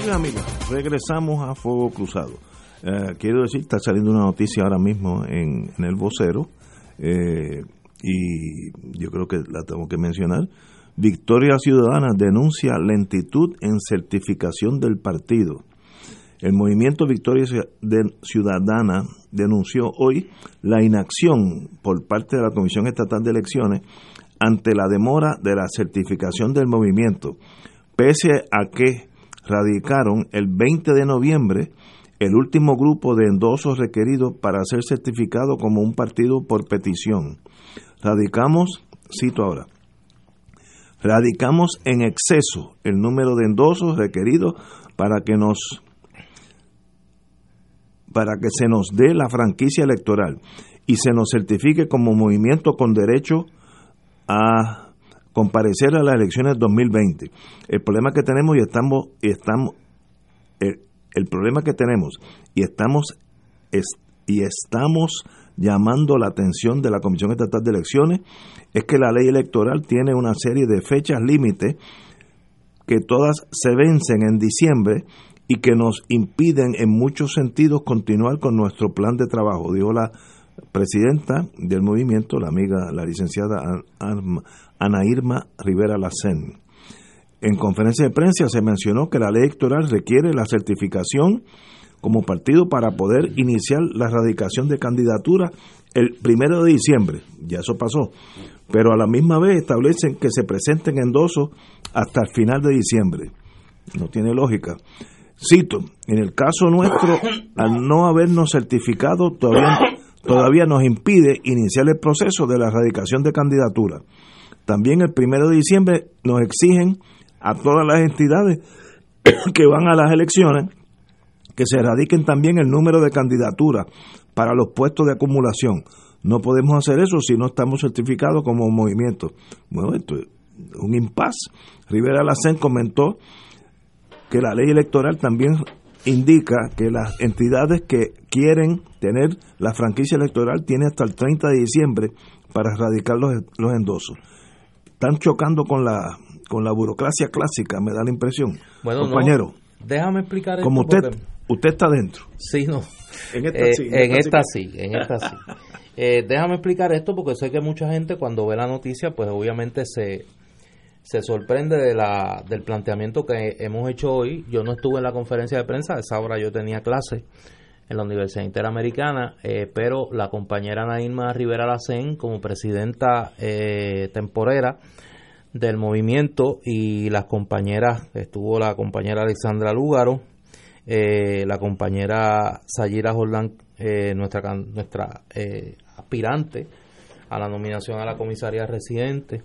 Amigas, amigas, regresamos a Fuego Cruzado. Eh, quiero decir, está saliendo una noticia ahora mismo en, el vocero. Eh, y yo creo que la tengo que mencionar. Victoria Ciudadana denuncia lentitud en certificación del partido. El movimiento Victoria Ciudadana denunció hoy la inacción por parte de la Comisión Estatal de Elecciones ante la demora de la certificación del movimiento, pese a que radicaron el 20 de noviembre el último grupo de endosos requeridos para ser certificado como un partido por petición. Radicamos, cito ahora, radicamos en exceso el número de endosos requeridos para que nos para que se nos dé la franquicia electoral y se nos certifique como movimiento con derecho a comparecer a las elecciones 2020. El problema que tenemos y estamos y estamos el, problema que tenemos y estamos es, y estamos llamando la atención de la Comisión Estatal de Elecciones es que la ley electoral tiene una serie de fechas límite que todas se vencen en diciembre y que nos impiden en muchos sentidos continuar con nuestro plan de trabajo, dijo la presidenta del movimiento, la amiga, la licenciada Ana Irma Rivera Lacén. En conferencia de prensa se mencionó que la ley electoral requiere la certificación como partido para poder iniciar la erradicación de candidaturas el primero de diciembre. Ya eso pasó. Pero a la misma vez establecen que se presenten endosos hasta el final de diciembre. No tiene lógica. Cito, en el caso nuestro, al no habernos certificado, todavía, todavía nos impide iniciar el proceso de la erradicación de candidaturas. También el primero de diciembre nos exigen a todas las entidades que van a las elecciones que se erradiquen también el número de candidaturas para los puestos de acumulación. No podemos hacer eso si no estamos certificados como movimiento. Bueno, esto es un impas. Rivera Lacen comentó que la ley electoral también indica que las entidades que quieren tener la franquicia electoral tienen hasta el 30 de diciembre para erradicar los, los endosos. Están chocando con la con la burocracia clásica, me da la impresión. Bueno, compañero. déjame explicar Como usted, Usted está dentro. Sí, no. En esta eh, sí. En esta, sí, en esta sí. Eh, déjame explicar esto porque sé que mucha gente cuando ve la noticia, pues obviamente se, se sorprende de la, del planteamiento que hemos hecho hoy. Yo no estuve en la conferencia de prensa, a esa hora yo tenía clase en la Universidad Interamericana, eh, pero la compañera Naima Rivera Lacén, como presidenta temporera del movimiento, y las compañeras, estuvo la compañera Alexandra Lúgaro, eh, la compañera Sayira Jordán, eh, nuestra, nuestra eh, aspirante a la nominación a la comisaría residente,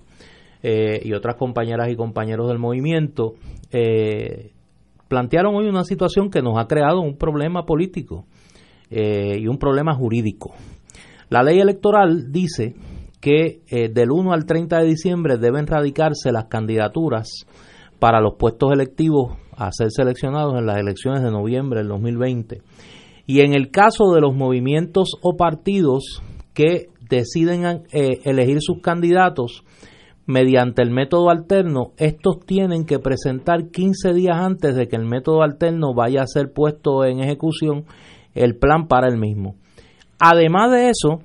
y otras compañeras y compañeros del movimiento, plantearon hoy una situación que nos ha creado un problema político y un problema jurídico. La ley electoral dice que del 1 al 30 de diciembre deben radicarse las candidaturas para los puestos electivos a ser seleccionados en las elecciones de noviembre del 2020. Y en el caso de los movimientos o partidos que deciden eh, elegir sus candidatos mediante el método alterno, estos tienen que presentar 15 días antes de que el método alterno vaya a ser puesto en ejecución el plan para el mismo. Además de eso,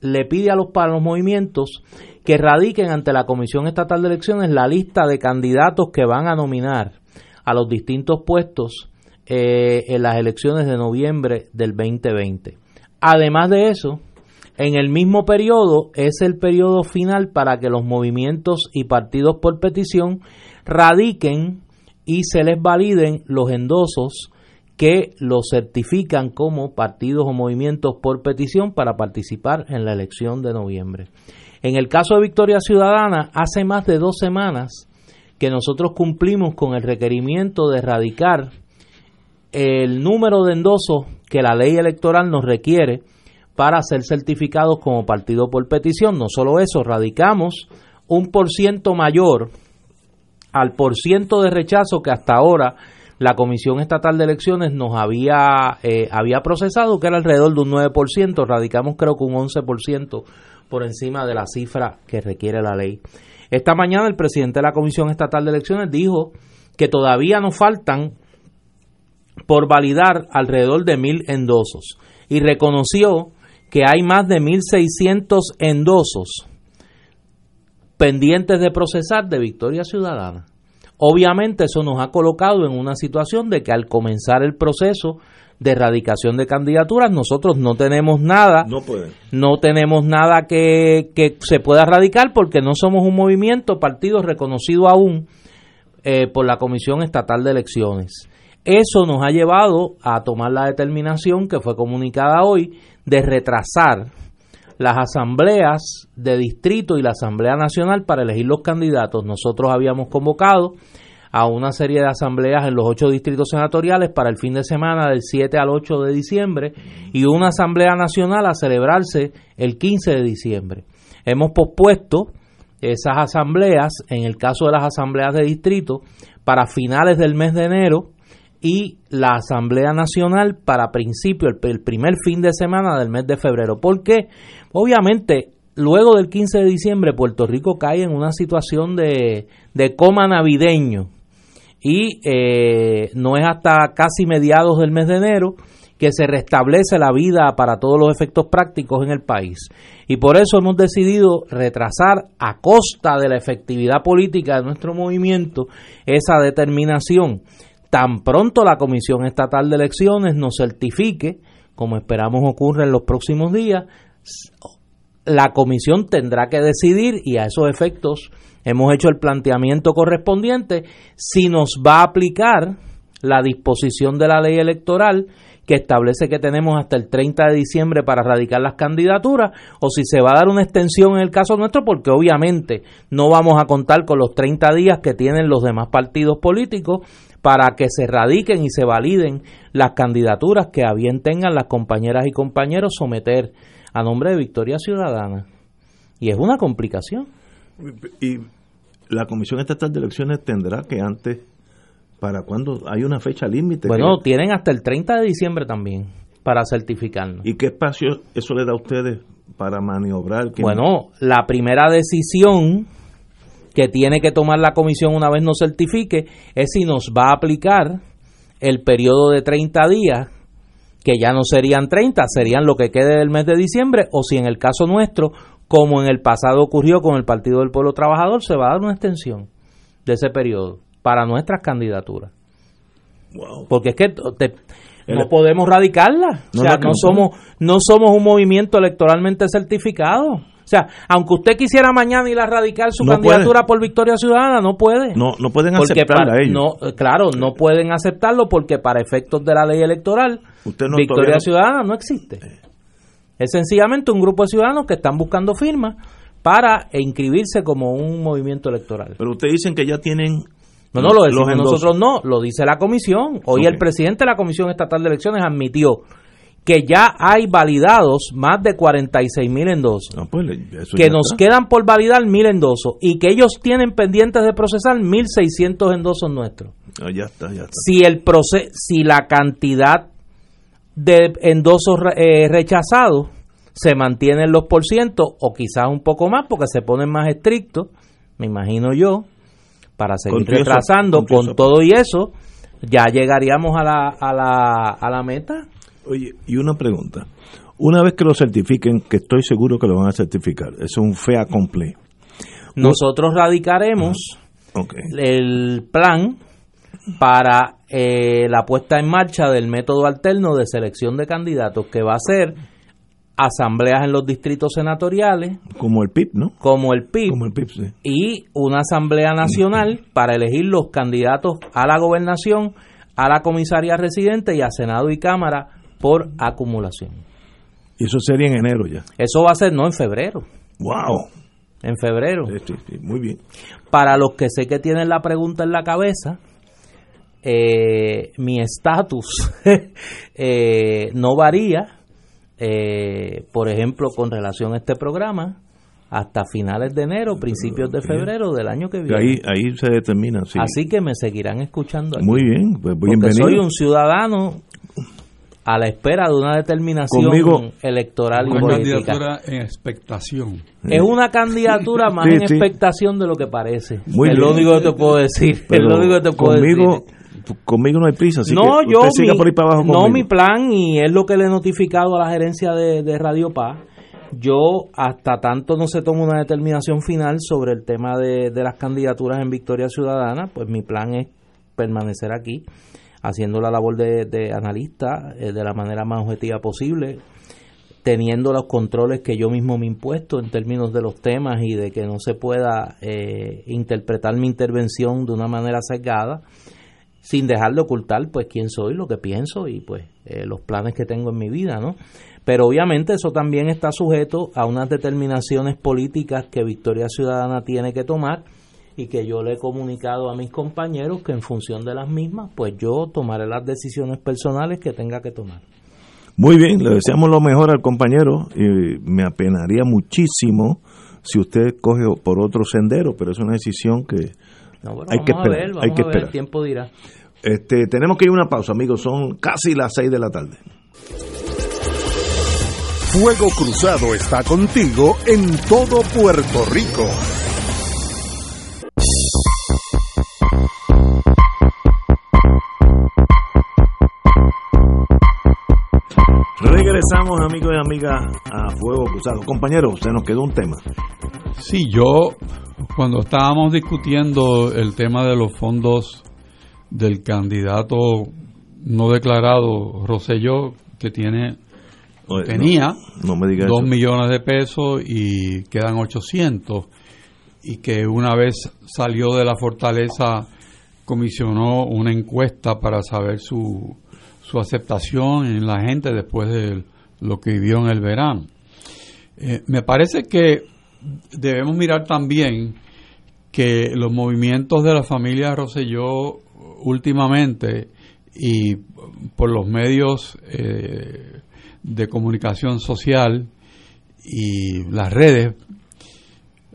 le pide a los, para movimientos que radiquen ante la Comisión Estatal de Elecciones la lista de candidatos que van a nominar a los distintos puestos eh, en las elecciones de noviembre del 2020. Además de eso, en el mismo periodo es el periodo final para que los movimientos y partidos por petición radiquen y se les validen los endosos que los certifican como partidos o movimientos por petición para participar en la elección de noviembre. En el caso de Victoria Ciudadana, hace más de dos semanas que nosotros cumplimos con el requerimiento de erradicar el número de endosos que la ley electoral nos requiere para ser certificados como partido por petición. No solo eso, radicamos un por ciento mayor al por ciento de rechazo que hasta ahora la Comisión Estatal de Elecciones nos había, eh, había procesado, que era alrededor de un 9%, radicamos creo que un 11% por encima de la cifra que requiere la ley. Esta mañana el presidente de la Comisión Estatal de Elecciones dijo que todavía nos faltan por validar alrededor de mil endosos y reconoció que hay más de 1.600 endosos pendientes de procesar de Victoria Ciudadana. Obviamente eso nos ha colocado en una situación de que al comenzar el proceso de erradicación de candidaturas nosotros no tenemos nada, no, no tenemos nada que, que, se pueda erradicar porque no somos un movimiento, partido reconocido aún eh, por la Comisión Estatal de Elecciones. Eso nos ha llevado a tomar la determinación que fue comunicada hoy de retrasar las asambleas de distrito y la Asamblea Nacional para elegir los candidatos. Nosotros habíamos convocado a una serie de asambleas en los ocho distritos senatoriales para el fin de semana del 7 al 8 de diciembre y una asamblea nacional a celebrarse el 15 de diciembre. Hemos pospuesto esas asambleas, en el caso de las asambleas de distrito, para finales del mes de enero y la Asamblea Nacional para principio, el, primer fin de semana del mes de febrero. Porque, obviamente, luego del 15 de diciembre, Puerto Rico cae en una situación de, de coma navideño y eh, no es hasta casi mediados del mes de enero que se restablece la vida para todos los efectos prácticos en el país. Y por eso hemos decidido retrasar a costa de la efectividad política de nuestro movimiento esa determinación tan pronto la Comisión Estatal de Elecciones nos certifique, como esperamos ocurre en los próximos días, la comisión tendrá que decidir y a esos efectos hemos hecho el planteamiento correspondiente si nos va a aplicar la disposición de la ley electoral que establece que tenemos hasta el 30 de diciembre para radicar las candidaturas o si se va a dar una extensión en el caso nuestro porque obviamente no vamos a contar con los 30 días que tienen los demás partidos políticos para que se radiquen y se validen las candidaturas que a bien tengan las compañeras y compañeros someter a nombre de Victoria Ciudadana. Y es una complicación. Y la Comisión Estatal de Elecciones tendrá que antes, para cuando hay una fecha límite. Bueno, tienen hasta el 30 de diciembre también para certificarnos. ¿Y qué espacio eso le da a ustedes para maniobrar? Bueno, la primera decisión que tiene que tomar la comisión una vez nos certifique es si nos va a aplicar el periodo de 30 días, que ya no serían 30, serían lo que quede del mes de diciembre, o si en el caso nuestro, como en el pasado ocurrió con el Partido del Pueblo Trabajador, se va a dar una extensión de ese periodo para nuestras candidaturas. Porque es que no podemos radicarla. o sea, no somos, no somos un movimiento electoralmente certificado. O sea, aunque usted quisiera mañana ir a radicar su candidatura por Victoria Ciudadana, no puede. No, no pueden aceptarla No, claro, no pueden aceptarlo porque para efectos de la ley electoral, Victoria Ciudadana no existe. Es sencillamente un grupo de ciudadanos que están buscando firmas para inscribirse como un movimiento electoral. Pero ustedes dicen que ya tienen no, no lo decimos nosotros, no, lo dice la comisión. Hoy el presidente de la Comisión Estatal de Elecciones admitió que ya hay validados más de 46 mil endosos, pues, que nos quedan por validar mil endosos y que ellos tienen pendientes de procesar 1.600 endosos nuestros. Ah, ya está, ya está. Si, el si la cantidad de endosos eh, rechazados se mantiene en los por ciento o quizás un poco más porque se ponen más estrictos, me imagino yo, para seguir retrasando con, todo y eso, ya llegaríamos a la, a la, a la meta. Oye, y una pregunta. Una vez que lo certifiquen, que estoy seguro que lo van a certificar, es un FEA completo. Nosotros radicaremos el plan para eh, la puesta en marcha del método alterno de selección de candidatos, que va a ser asambleas en los distritos senatoriales. Como el PIB, ¿no? Como el PIB. Y una asamblea nacional para elegir los candidatos a la gobernación, a la comisaría residente y a Senado y Cámara por acumulación. Y eso sería en enero ya. Eso va a ser no en febrero. Wow. En febrero. Sí, sí, muy bien. Para los que sé que tienen la pregunta en la cabeza, eh, mi estatus eh, no varía eh, por ejemplo, con relación a este programa, hasta finales de enero, principios de febrero del año que viene. Ahí, ahí se determina. Así que me seguirán escuchando. Muy bien, pues bienvenido. soy un ciudadano a la espera de una determinación electoral y política. candidatura en expectación. Es una candidatura más en expectación de lo que parece. es lo único que te puedo decir. es lo único que te puedo conmigo, conmigo no hay prisa, así no, que yo siga por ahí para abajo No, mi plan, y es lo que le he notificado a la gerencia de, Radio Paz, yo hasta tanto no se tome una determinación final sobre el tema de, las candidaturas en Victoria Ciudadana, pues mi plan es permanecer aquí haciendo la labor de, analista eh, de la manera más objetiva posible, teniendo los controles que yo mismo me impuesto en términos de los temas y de que no se pueda eh, interpretar mi intervención de una manera sesgada sin dejar de ocultar pues quién soy, lo que pienso y pues eh, los planes que tengo en mi vida, ¿no? Pero obviamente eso también está sujeto a unas determinaciones políticas que Victoria Ciudadana tiene que tomar y que yo le he comunicado a mis compañeros que en función de las mismas, pues yo tomaré las decisiones personales que tenga que tomar. Muy bien, le deseamos lo mejor al compañero y me apenaría muchísimo si usted coge por otro sendero, pero es una decisión que hay que esperar. hay que esperar. el tiempo dirá. Este, tenemos que ir a una pausa, amigos. Son casi las 6 de la tarde. Fuego Cruzado está contigo en todo Puerto Rico. Regresamos, amigos y amigas, a Fuego Cruzado. Compañeros, se nos quedó un tema. Sí, yo cuando estábamos discutiendo el tema de los fondos del candidato no declarado Roselló, que tiene tenía dos millones de pesos y quedan 800 y que una vez salió de la fortaleza comisionó una encuesta para saber su, su aceptación en la gente después de lo que vivió en el verano. Eh, me parece que debemos mirar también que los movimientos de la familia Rosselló últimamente y por los medios eh, de comunicación social y las redes,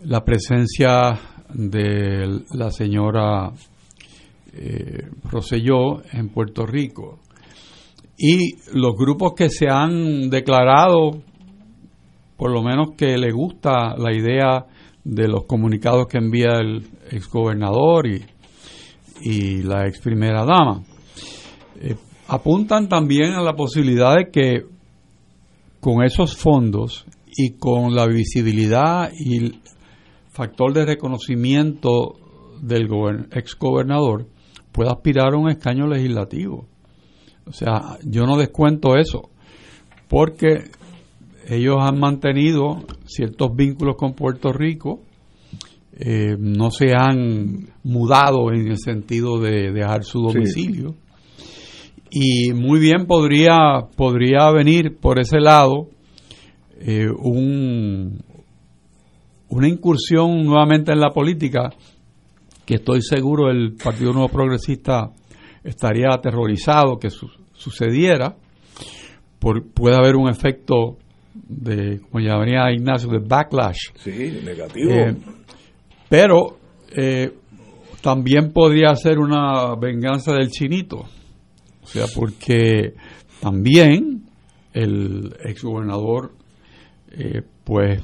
la presencia de la señora eh, Rosselló en Puerto Rico y los grupos que se han declarado por lo menos que le gusta la idea de los comunicados que envía el exgobernador y, y la ex primera dama. Eh, apuntan también a la posibilidad de que con esos fondos y con la visibilidad y el factor de reconocimiento del exgobernador pueda aspirar a un escaño legislativo. O sea, yo no descuento eso, porque ellos han mantenido ciertos vínculos con Puerto Rico, eh, no se han mudado en el sentido de dejar su domicilio. Y muy bien podría, podría venir por ese lado eh, un, una incursión nuevamente en la política que estoy seguro el Partido Nuevo Progresista estaría aterrorizado que sucediera. Por, puede haber un efecto de, como llamaría Ignacio, de backlash. Sí, negativo. Eh, pero eh, también podría ser una venganza del chinito. O sea, porque también el exgobernador, eh, pues,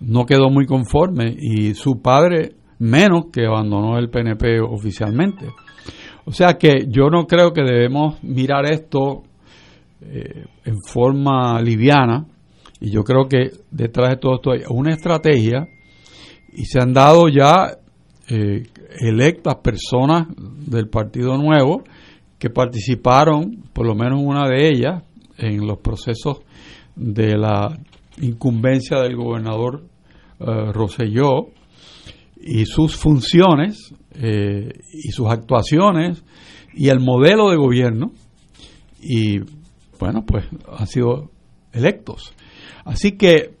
no quedó muy conforme y su padre menos que abandonó el PNP oficialmente. O sea que yo no creo que debemos mirar esto eh, en forma liviana. Y yo creo que detrás de todo esto hay una estrategia. Y se han dado ya eh, electas personas del Partido Nuevo que participaron, por lo menos una de ellas, en los procesos de la incumbencia del gobernador uh, Rosselló. Y sus funciones eh, y sus actuaciones y el modelo de gobierno y bueno pues han sido electos. Así que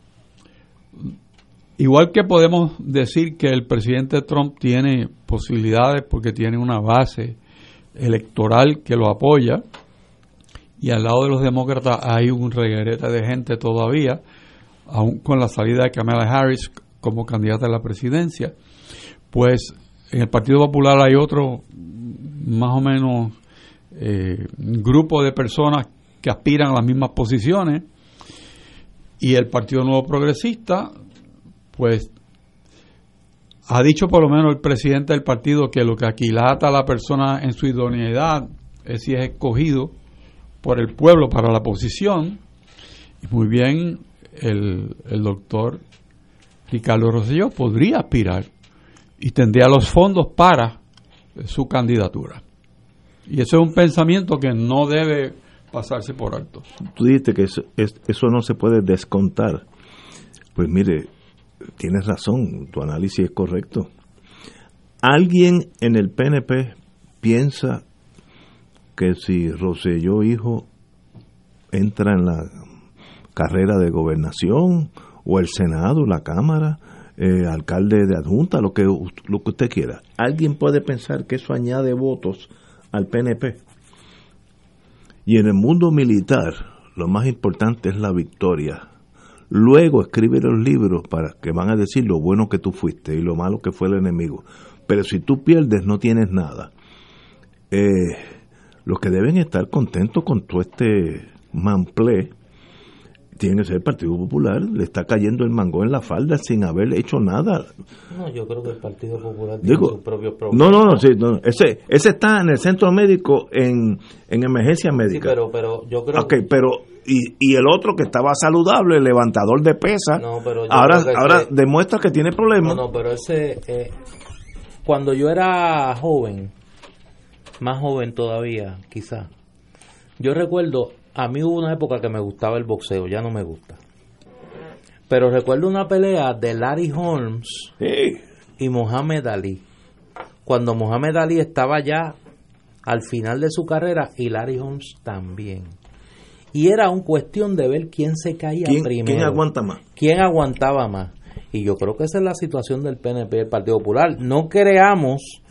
igual que podemos decir que el presidente Trump tiene posibilidades porque tiene una base electoral que lo apoya y al lado de los demócratas hay un reguerete de gente todavía, aún con la salida de Kamala Harris como candidata a la presidencia, pues en el Partido Popular hay otro más o menos eh, grupo de personas que aspiran a las mismas posiciones y el Partido Nuevo Progresista, pues ha dicho por lo menos el presidente del partido que lo que aquilata a la persona en su idoneidad es si es escogido por el pueblo para la posición. Y muy bien, el, el doctor Ricardo Rosselló podría aspirar y tendría los fondos para su candidatura. Y eso es un pensamiento que no debe pasarse por alto. Tú dijiste que eso, eso no se puede descontar. Pues mire, tienes razón, tu análisis es correcto. ¿Alguien en el PNP piensa que si Roselló hijo entra en la carrera de gobernación o el Senado, la Cámara, eh, alcalde de adjunta, lo que, lo que usted quiera. ¿Alguien puede pensar que eso añade votos al PNP? Y en el mundo militar, lo más importante es la victoria. Luego escribe los libros para que van a decir lo bueno que tú fuiste y lo malo que fue el enemigo. Pero si tú pierdes, no tienes nada. Eh, los que deben estar contentos con todo este manplé tiene que ser el Partido Popular, le está cayendo el mango en la falda sin haber hecho nada. No, yo creo que el Partido Popular tiene su propio problema. No, no, no, sí, ese, ese está en el centro médico en, en emergencia médica. Sí, pero, pero yo creo Ok, pero, y, y el otro que estaba saludable, el levantador de pesas, no, pero ahora, ahora demuestra que tiene problemas. No, no, pero ese, eh, cuando yo era joven, más joven todavía, quizá. Yo recuerdo, a mí hubo una época que me gustaba el boxeo, ya no me gusta. Pero recuerdo una pelea de Larry Holmes y Mohamed Ali. Cuando Mohamed Ali estaba ya al final de su carrera y Larry Holmes también. Y era un cuestión de ver quién se caía primero. ¿Quién aguanta más? ¿Quién aguantaba más? Y yo creo que esa es la situación del PNP, del Partido Popular. No creamos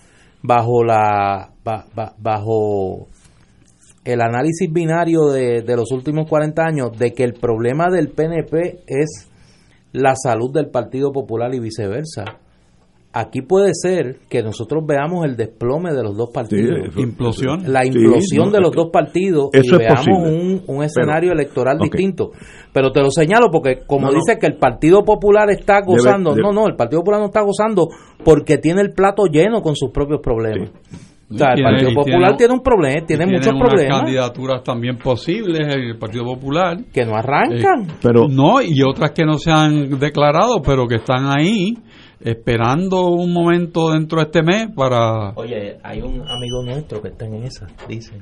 bajo la bajo el análisis binario de, de, los últimos 40 años de que el problema del PNP es la salud del Partido Popular y viceversa. Aquí puede ser que nosotros veamos el desplome de los dos partidos. implosión. La implosión de los dos partidos y veamos un, un, escenario electoral distinto. Pero te lo señalo porque como dice que el Partido Popular está gozando, no, no, el Partido Popular no está gozando porque tiene el plato lleno con sus propios problemas. O sea, el Partido Popular tiene, un problema, tiene, muchos problemas. candidaturas también posibles en el Partido Popular. Que no arrancan. Eh, pero No, y otras que no se han declarado, pero que están ahí esperando un momento dentro de este mes para... Oye, hay un amigo nuestro que está en esa, dicen.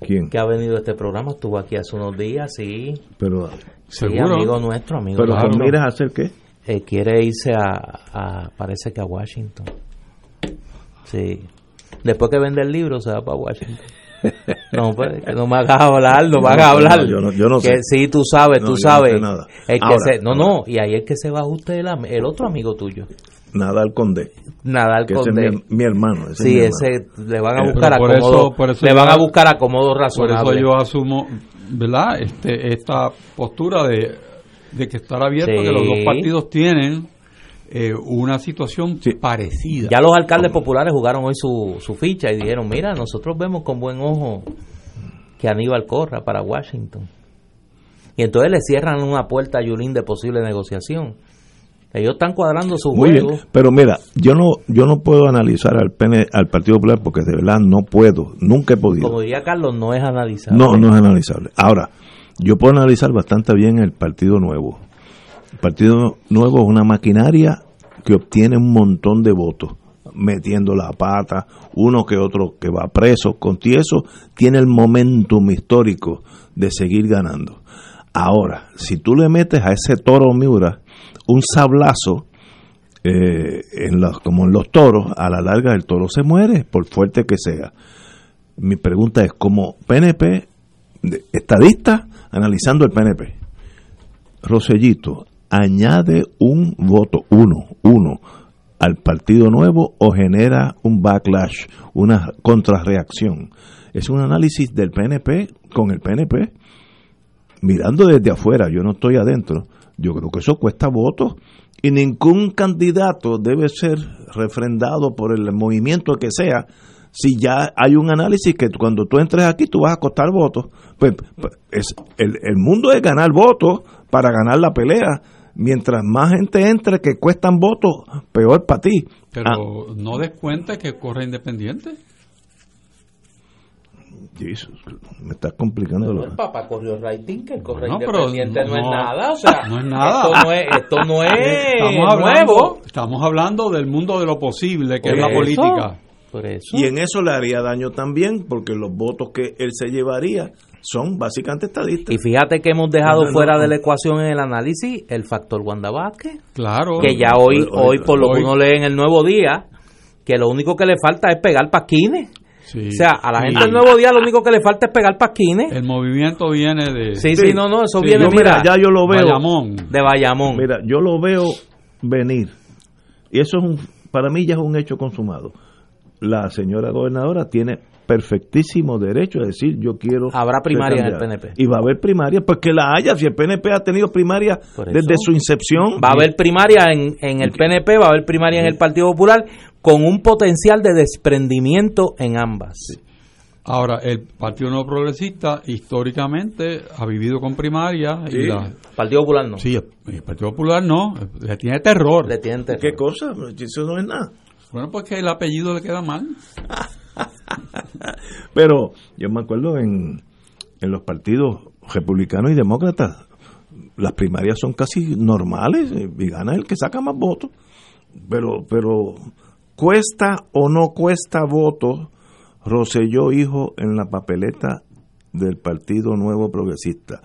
¿Quién? Que ha venido a este programa, estuvo aquí hace unos días, sí. Pero, sí, amigo nuestro, amigo ¿Pero nuestro. miras a hacer qué? Eh, quiere irse a, a, parece que a Washington. Sí. Después que vende el libro se va para Washington. No, pues, que no me hagas hablar, no me hagas hablar. yo no, yo no que sé. sí, tú sabes, No, tú no sabes. sé nada. El que Ahora, se, no, no, y ahí es que se va usted el, am- el otro amigo tuyo. Nada al conde. Nadal Que ese es Conde. mi, mi hermano. ese es Sí, mi hermano. ese le van a buscar por acomodo. eso- por eso le van yo- a buscar acomodo Por eso razonable. yo asumo, ¿verdad? Este, esta postura de, de que estar abierto, Sí. que los dos partidos tienen eh, una situación Sí. parecida. Ya los alcaldes populares jugaron hoy su, su ficha y dijeron, mira, nosotros vemos con buen ojo que Aníbal corra para Washington. Y entonces le cierran una puerta a Yulín de posible negociación. Ellos están cuadrando su Muy juego. bien, pero mira, yo no yo no puedo analizar al PN, al Partido Popular porque de verdad no puedo, nunca he podido. Como diría Carlos, no es analizar. No, no es analizable. Ahora, yo puedo analizar bastante bien el Partido Nuevo. El Partido Nuevo es una maquinaria que obtiene un montón de votos. metiendo la pata, uno que otro que va preso, con eso tiene el momentum histórico de seguir ganando. Ahora, si tú le metes a ese toro Miura un sablazo, eh, en como en los toros, a la larga el toro se muere, por fuerte que sea. Mi pregunta es, como PNP, estadista, analizando el PNP, Rosellito, añade un voto, uno, uno, al Partido Nuevo o genera un backlash, una contrarreacción. Es un análisis del PNP con el PNP. Mirando desde afuera, yo no estoy adentro, yo creo que eso cuesta votos y ningún candidato debe ser refrendado por el movimiento que sea si ya hay un análisis que cuando tú entres aquí tú vas a costar votos. Pues, pues es, el, el mundo es ganar votos para ganar la pelea mientras más gente entre que cuestan votos, peor para ti. Pero ah. no des cuenta que corre independiente. Jesus, me estás complicando. No, el Papa corrió rating, que corre independiente no, es nada. O sea, no es nada. Esto no es, esto no es estamos hablando, nuevo. Estamos hablando del mundo de lo posible, que es la política. Por eso. Y en eso le haría daño también, porque los votos que él se llevaría son básicamente estadistas. Y fíjate que hemos dejado fuera de la ecuación en el análisis el factor Wanda Vázquez. Claro. Que ya hoy, hoy, por lo que uno lee en el Nuevo Día, que lo único que le falta es pegar pasquines. O sea, a la gente del Nuevo Día lo único que le falta es pegar pasquines. El movimiento viene de... Sí, sí, no, no, eso viene, mira, ya yo lo veo. De Bayamón. Mira, yo lo veo venir. Y eso es un, para mí ya es un hecho consumado. La señora gobernadora tiene perfectísimo derecho a decir yo quiero habrá primaria en el PNP y va a haber primaria pues que la haya si el PNP ha tenido primaria desde su incepción va a haber primaria en, en el PNP va a haber primaria en el Partido Popular con un potencial de desprendimiento en ambas Ahora, el Partido No Progresista históricamente ha vivido con primaria. Y la, Partido Popular no. Sí, el Partido Popular no. Le tiene terror. Le tiene terror. ¿Qué cosa? Eso no es nada. Bueno, pues que el apellido le queda mal. Pero yo me acuerdo en, en los partidos republicanos y demócratas, las primarias son casi normales y gana el que saca más votos. Pero, pero cuesta o no cuesta votos Roselló hijo en la papeleta del Partido Nuevo Progresista.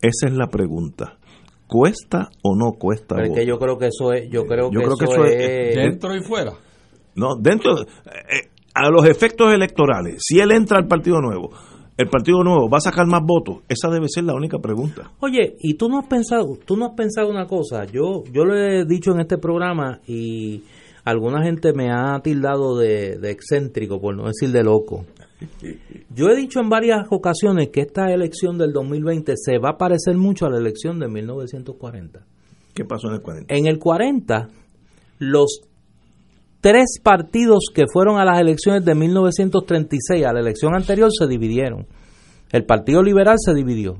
Esa es la pregunta. ¿Cuesta o no cuesta? Pero que yo creo que eso es, yo creo, que, eso es, dentro y fuera. No, dentro, eh, a los efectos electorales, si él entra al Partido Nuevo, el Partido Nuevo va a sacar más votos, esa debe ser la única pregunta. Oye, y tú no has pensado, tú no has pensado una cosa, yo, yo lo he dicho en este programa y alguna gente me ha tildado de, de excéntrico, por no decir de loco. Yo he dicho en varias ocasiones que esta elección del 2020 se va a parecer mucho a la elección de 1940. ¿Qué pasó en el 40? En el 40, los tres partidos que fueron a las elecciones de 1936, a la elección anterior, se dividieron. El Partido Liberal se dividió.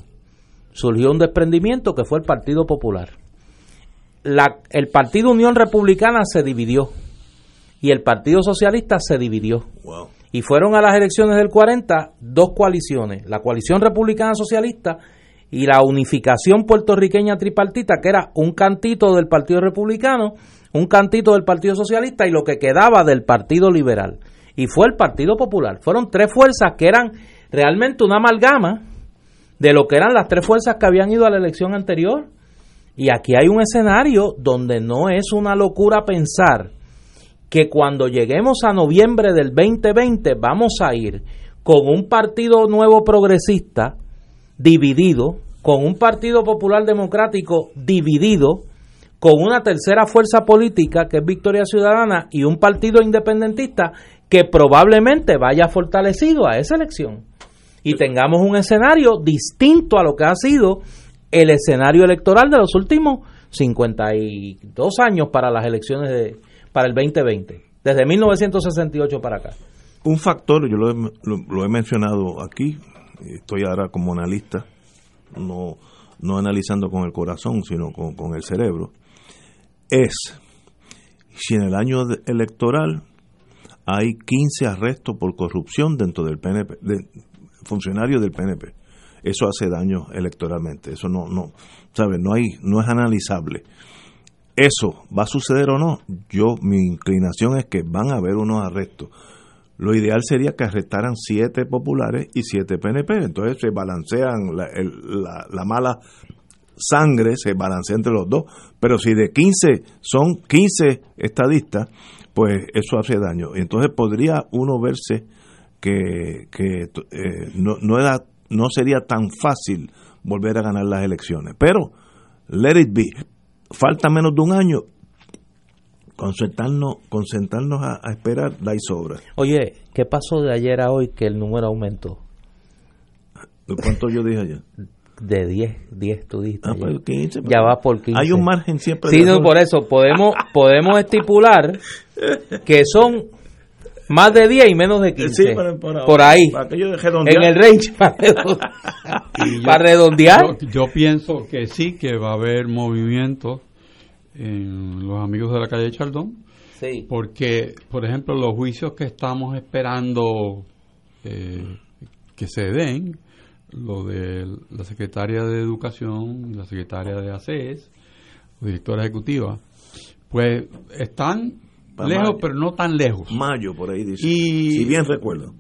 Surgió un desprendimiento que fue el Partido Popular. La, el Partido Unión Republicana se dividió. Y el Partido Socialista se dividió. Y fueron a las elecciones del 40 dos coaliciones. La coalición republicana socialista y la unificación puertorriqueña tripartita, que era un cantito del Partido Republicano un cantito del Partido Socialista y lo que quedaba del Partido Liberal. Y fue el Partido Popular. Fueron tres fuerzas que eran realmente una amalgama de lo que eran las tres fuerzas que habían ido a la elección anterior. Y aquí hay un escenario donde no es una locura pensar que cuando lleguemos a noviembre del 2020 vamos a ir con un partido nuevo progresista dividido, con un partido popular democrático dividido, con una tercera fuerza política que es Victoria Ciudadana y un partido independentista que probablemente vaya fortalecido a esa elección y tengamos un escenario distinto a lo que ha sido el escenario electoral de los últimos 52 años para las elecciones de, para el 2020, desde 1968 para acá. Un factor, yo lo he, lo he mencionado aquí, estoy ahora como analista, no, no analizando con el corazón, sino con, con el cerebro, es si en el año electoral hay 15 arrestos por corrupción dentro del PNP, de funcionarios del PNP. Eso hace daño electoralmente, eso no no, ¿sabes? No hay no es analizable. ¿Eso va a suceder o no? Yo, mi inclinación es que van a haber unos arrestos. Lo ideal sería que arrestaran siete populares y siete PNP. Entonces se balancean la, la, mala sangre, se balancea entre los dos. Pero si de 15 son 15 estadistas, pues eso hace daño. Entonces podría uno verse que, que eh, no, no, era, no sería tan fácil volver a ganar las elecciones. Pero, let it be. Falta menos de un año. Concentrarnos, concentrarnos a, esperar, da y sobra. Oye, ¿qué pasó de ayer a hoy que el número aumentó? ¿Cuánto yo dije ayer? De 10, 10 tú dijiste. Ah, 15, ya va por 15. Hay un margen siempre. Sí, no, por eso podemos, podemos estipular que son más de 10 y menos de 15. por, ahí. en el range. Para, redondear. Yo, pienso que sí, que va a haber movimiento en los amigos de la calle Chaldón. Sí. Porque, por ejemplo, los juicios que estamos esperando eh, que se den, lo de la secretaria de Educación, la secretaria de ACES, directora ejecutiva, pues están lejos, pero no tan lejos. Mayo, por ahí dice. si bien recuerdo.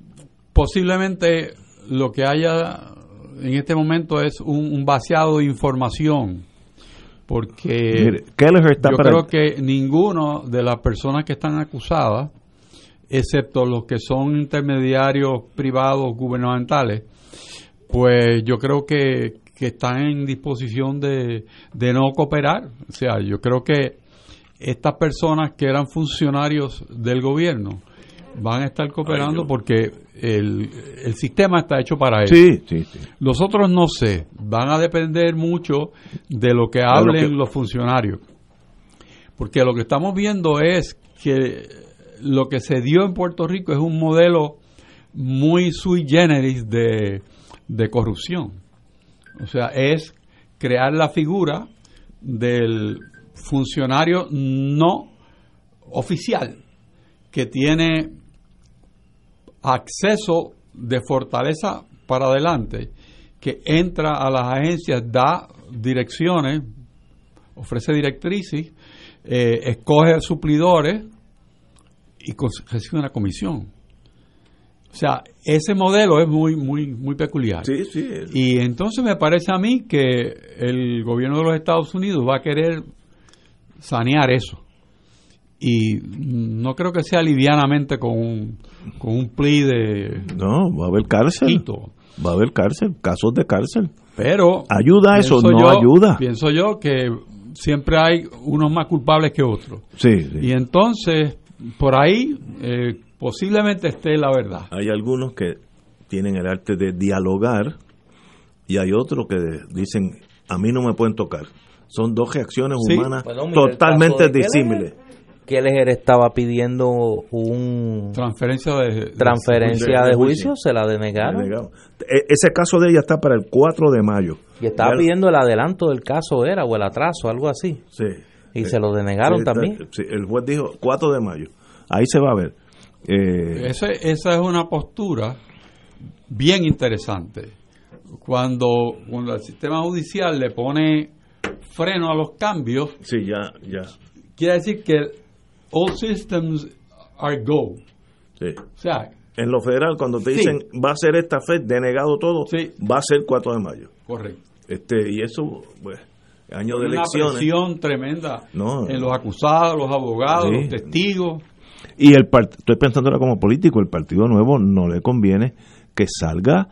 Posiblemente lo que haya en este momento es un, vaciado de información. Porque yo creo que ninguno de las personas que están acusadas, excepto los que son intermediarios privados gubernamentales, pues yo creo que, que están en disposición de, de no cooperar. O sea, yo creo que estas personas que eran funcionarios del gobierno van a estar cooperando porque el, el, sistema está hecho para eso. Sí, sí, sí. Los otros no sé, van a depender mucho de lo que hablen los funcionarios. Porque lo que estamos viendo es que lo que se dio en Puerto Rico es un modelo muy sui generis de, de corrupción. O sea, es crear la figura del funcionario no oficial que tiene acceso de fortaleza para adelante, que entra a las agencias, da direcciones, ofrece directrices, eh, escoge suplidores y recibe una comisión. O sea, ese modelo es muy, muy, muy peculiar. Y entonces me parece a mí que el gobierno de los Estados Unidos va a querer sanear eso. Y no creo que sea livianamente con un, con un pli de... No, va a haber cárcel. Va a haber cárcel, casos de cárcel. Pero... ¿Ayuda eso? No ayuda. Pienso yo que siempre hay unos más culpables que otros. Sí, Y entonces, por ahí, eh, posiblemente esté la verdad. Hay algunos que tienen el arte de dialogar y hay otros que dicen, a mí no me pueden tocar. Son dos reacciones humanas totalmente disímiles. Keller estaba pidiendo un transferencia de, transferencia de, juicio, se la denegaron. E, ese caso de ella está para el 4 de mayo. Y estaba pidiendo el adelanto del caso, era, o el atraso, algo así. Sí. Y se lo denegaron también. Sí, el juez dijo 4 de mayo. Ahí se va a ver. Eh, esa es una postura bien interesante. Cuando, cuando el sistema judicial le pone freno a los cambios, sí, ya, ya. quiere decir que all systems are go. Sí. O sea, en lo federal, cuando te dicen va a ser esta fe, denegado todo, va a ser 4 de mayo. Correcto. Este, y eso, pues, año de elecciones. Una presión tremenda en los acusados, los abogados, los testigos. Y el estoy pensando ahora como político, el Partido Nuevo no le conviene que salga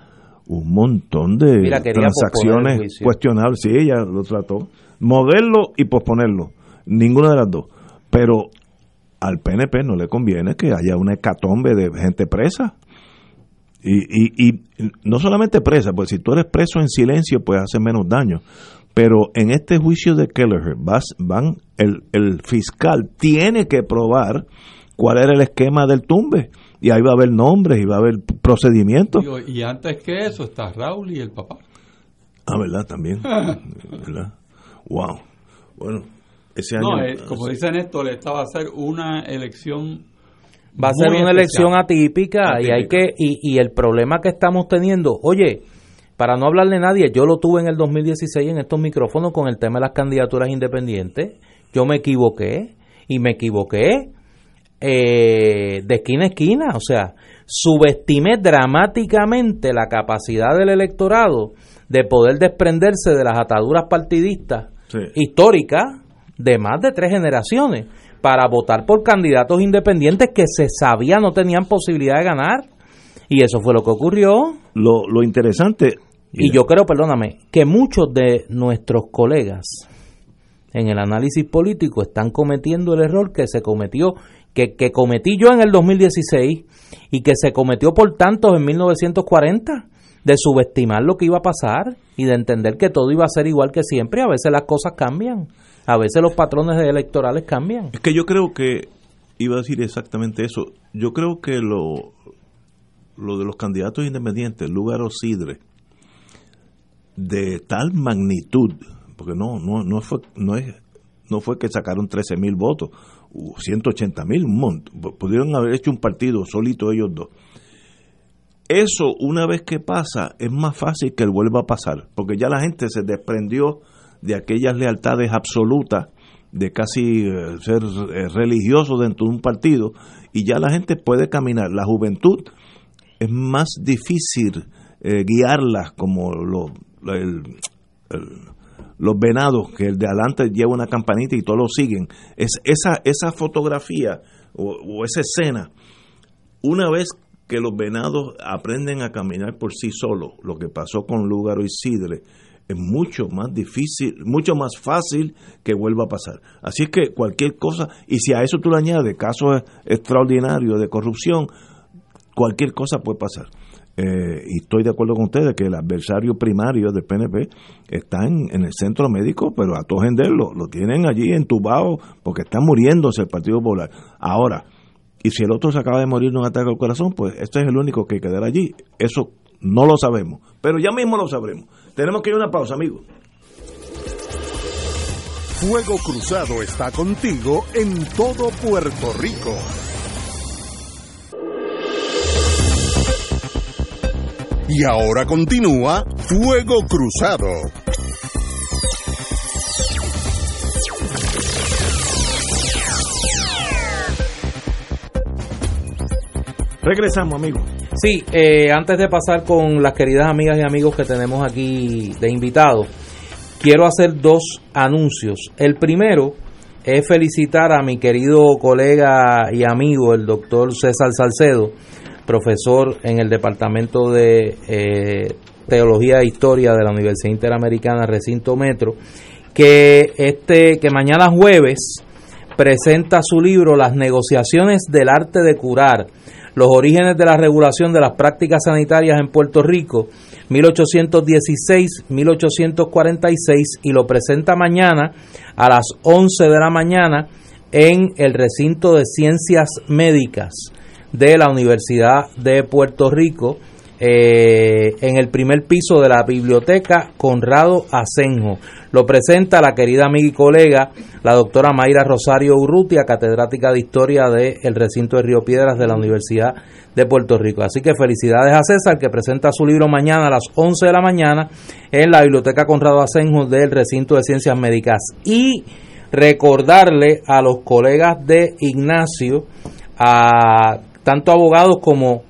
un montón de transacciones cuestionables. Sí, ella lo trató. Moverlo y posponerlo. Ninguna de las dos. Pero al PNP no le conviene que haya una hecatombe de gente presa. Y, y, y no solamente presa, pues si tú eres preso en silencio, pues hace menos daño. Pero en este juicio de Kelleher, vas, van, el, el fiscal tiene que probar cuál era el esquema del tumbe y ahí va a haber nombres y va a haber procedimientos. Y, antes que eso está Raúl y el papá. Ah, ¿verdad? También. ¿verdad? Wow. Bueno, ese año... No, eh, como dice Néstor, esta va a ser una elección... Va a ser una elección atípica, y hay que y, y el problema que estamos teniendo, oye, para no hablarle a nadie, yo lo tuve en el 2016 en estos micrófonos con el tema de las candidaturas independientes yo me equivoqué y me equivoqué eh, de esquina a esquina, o sea, subestimé dramáticamente la capacidad del electorado de poder desprenderse de las ataduras partidistas históricas de más de tres generaciones para votar por candidatos independientes que se sabía no tenían posibilidad de ganar. Y eso fue lo que ocurrió. Lo, lo interesante. Y yo creo, perdóname, que muchos de nuestros colegas en el análisis político están cometiendo el error que se cometió, que, cometí yo en el 2016 y que se cometió por tantos en 1940 de subestimar lo que iba a pasar y de entender que todo iba a ser igual que siempre. A veces las cosas cambian, a veces los patrones electorales cambian. Es que yo creo que, iba a decir exactamente eso, yo creo que lo, lo de los candidatos independientes, o Sidre, de tal magnitud, porque no, no, no fue, no es, no fue que sacaron 13 mil votos, 180 mil, pudieron haber hecho un partido solito ellos dos eso una vez que pasa es más fácil que vuelva a pasar, porque ya la gente se desprendió de aquellas lealtades absolutas de casi eh, ser eh, religioso dentro de un partido y ya la gente puede caminar. La juventud es más difícil eh, guiarla como los venados, que el de adelante lleva una campanita y todos lo siguen. Es, esa, esa fotografía o, esa escena, una vez que los venados aprenden a caminar por sí solos, lo que pasó con Lúgaro y Sidre, es mucho más difícil, mucho más fácil que vuelva a pasar. Así es que cualquier cosa, y si a eso tú le añades casos extraordinarios de corrupción, cualquier cosa puede pasar. Eh, y estoy de acuerdo con ustedes que el adversario primario del PNP está en, el centro médico, pero a todo lo, lo tienen allí entubado porque está muriéndose el Partido Popular. Ahora, y si el otro se acaba de morir de un ataque al corazón, pues este es el único que quedará allí. Eso no lo sabemos, pero ya mismo lo sabremos. Tenemos que ir a una pausa, amigos. Fuego Cruzado está contigo en todo Puerto Rico. Y ahora continúa Fuego Cruzado. Regresamos, amigos. Sí, eh, antes de pasar con las queridas amigas y amigos que tenemos aquí de invitados, quiero hacer dos anuncios. El primero es felicitar a mi querido colega y amigo, el doctor César Salcedo, profesor en el Departamento de eh, Teología e Historia de la Universidad Interamericana Recinto Metro, que este que mañana jueves presenta su libro Las negociaciones del arte de curar los orígenes de la regulación de las prácticas sanitarias en Puerto Rico, 1816-1846, y lo presenta mañana a las 11 de la mañana en el recinto de ciencias médicas de la Universidad de Puerto Rico, eh, en el primer piso de la biblioteca Conrado Asenjo. Lo presenta la querida amiga y colega, la doctora Mayra Rosario Urrutia, catedrática de Historia del recinto de Río Piedras de la Universidad de Puerto Rico. Así que felicidades a César, que presenta su libro mañana a las 11 de la mañana en la Biblioteca Conrado Asenjo del recinto de Ciencias Médicas. Y recordarle a los colegas de Ignacio, a tanto abogados como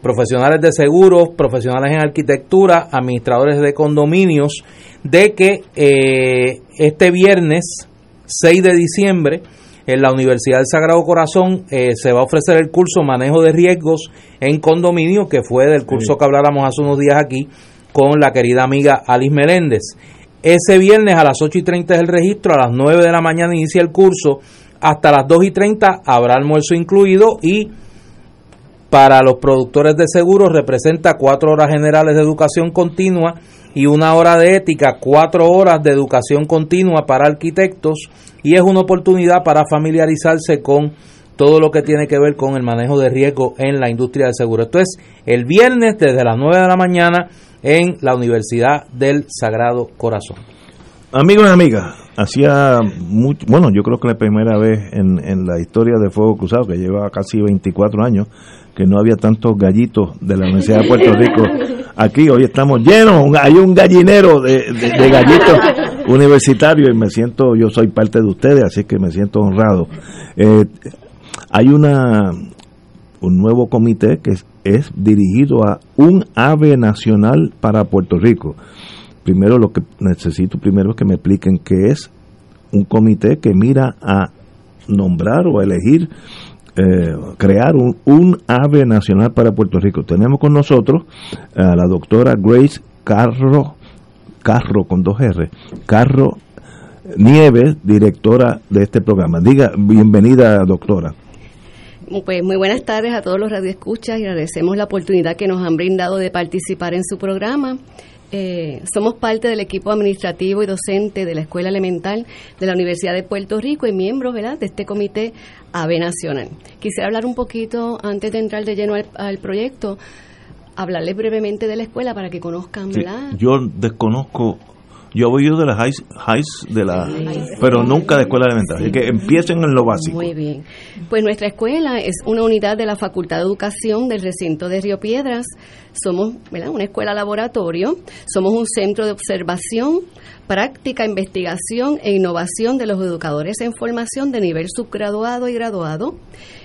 profesionales de seguros, profesionales en arquitectura, administradores de condominios, de que eh, este viernes 6 de diciembre en la Universidad del Sagrado Corazón eh, se va a ofrecer el curso Manejo de Riesgos en Condominio, que fue del curso que habláramos hace unos días aquí con la querida amiga Alice Meléndez. Ese viernes a las 8 y 30 es el registro, a las 9 de la mañana inicia el curso, hasta las 2 y 30 habrá almuerzo incluido y para los productores de seguros representa cuatro horas generales de educación continua y una hora de ética, cuatro horas de educación continua para arquitectos y es una oportunidad para familiarizarse con todo lo que tiene que ver con el manejo de riesgo en la industria del seguro. Esto es el viernes desde las 9 de la mañana en la Universidad del Sagrado Corazón. Amigos y amigas, hacía mucho, bueno, yo creo que la primera vez en, en la historia de Fuego Cruzado, que lleva casi 24 años, que no había tantos gallitos de la Universidad de Puerto Rico aquí. Hoy estamos llenos, hay un gallinero de, gallitos. universitario y me siento, yo soy parte de ustedes, así que me siento honrado. Eh, hay una un nuevo comité que es, dirigido a un ave nacional para Puerto Rico. Primero lo que necesito primero es que me expliquen qué es un comité que mira a nombrar o a elegir eh, crear un, un, ave nacional para Puerto Rico. Tenemos con nosotros a la doctora Grace Carro, Carro con dos R, Carro Nieves, directora de este programa. Diga, bienvenida doctora. Pues muy buenas tardes a todos los radioescuchas y agradecemos la oportunidad que nos han brindado de participar en su programa. Eh, somos parte del equipo administrativo y docente de la Escuela Elemental de la Universidad de Puerto Rico y miembros ¿verdad? de este comité AVE Nacional. Quisiera hablar un poquito, antes de entrar de lleno al, proyecto, hablarles brevemente de la escuela para que conozcan. ¿verdad? yo desconozco yo voy yo de las highs, de la, pero nunca de escuela elemental. Así que empiecen en lo básico. Muy bien. Pues nuestra escuela es una unidad de la Facultad de Educación del recinto de Río Piedras. Somos una escuela laboratorio, somos un centro de observación, práctica, investigación e innovación de los educadores en formación de nivel subgraduado y graduado.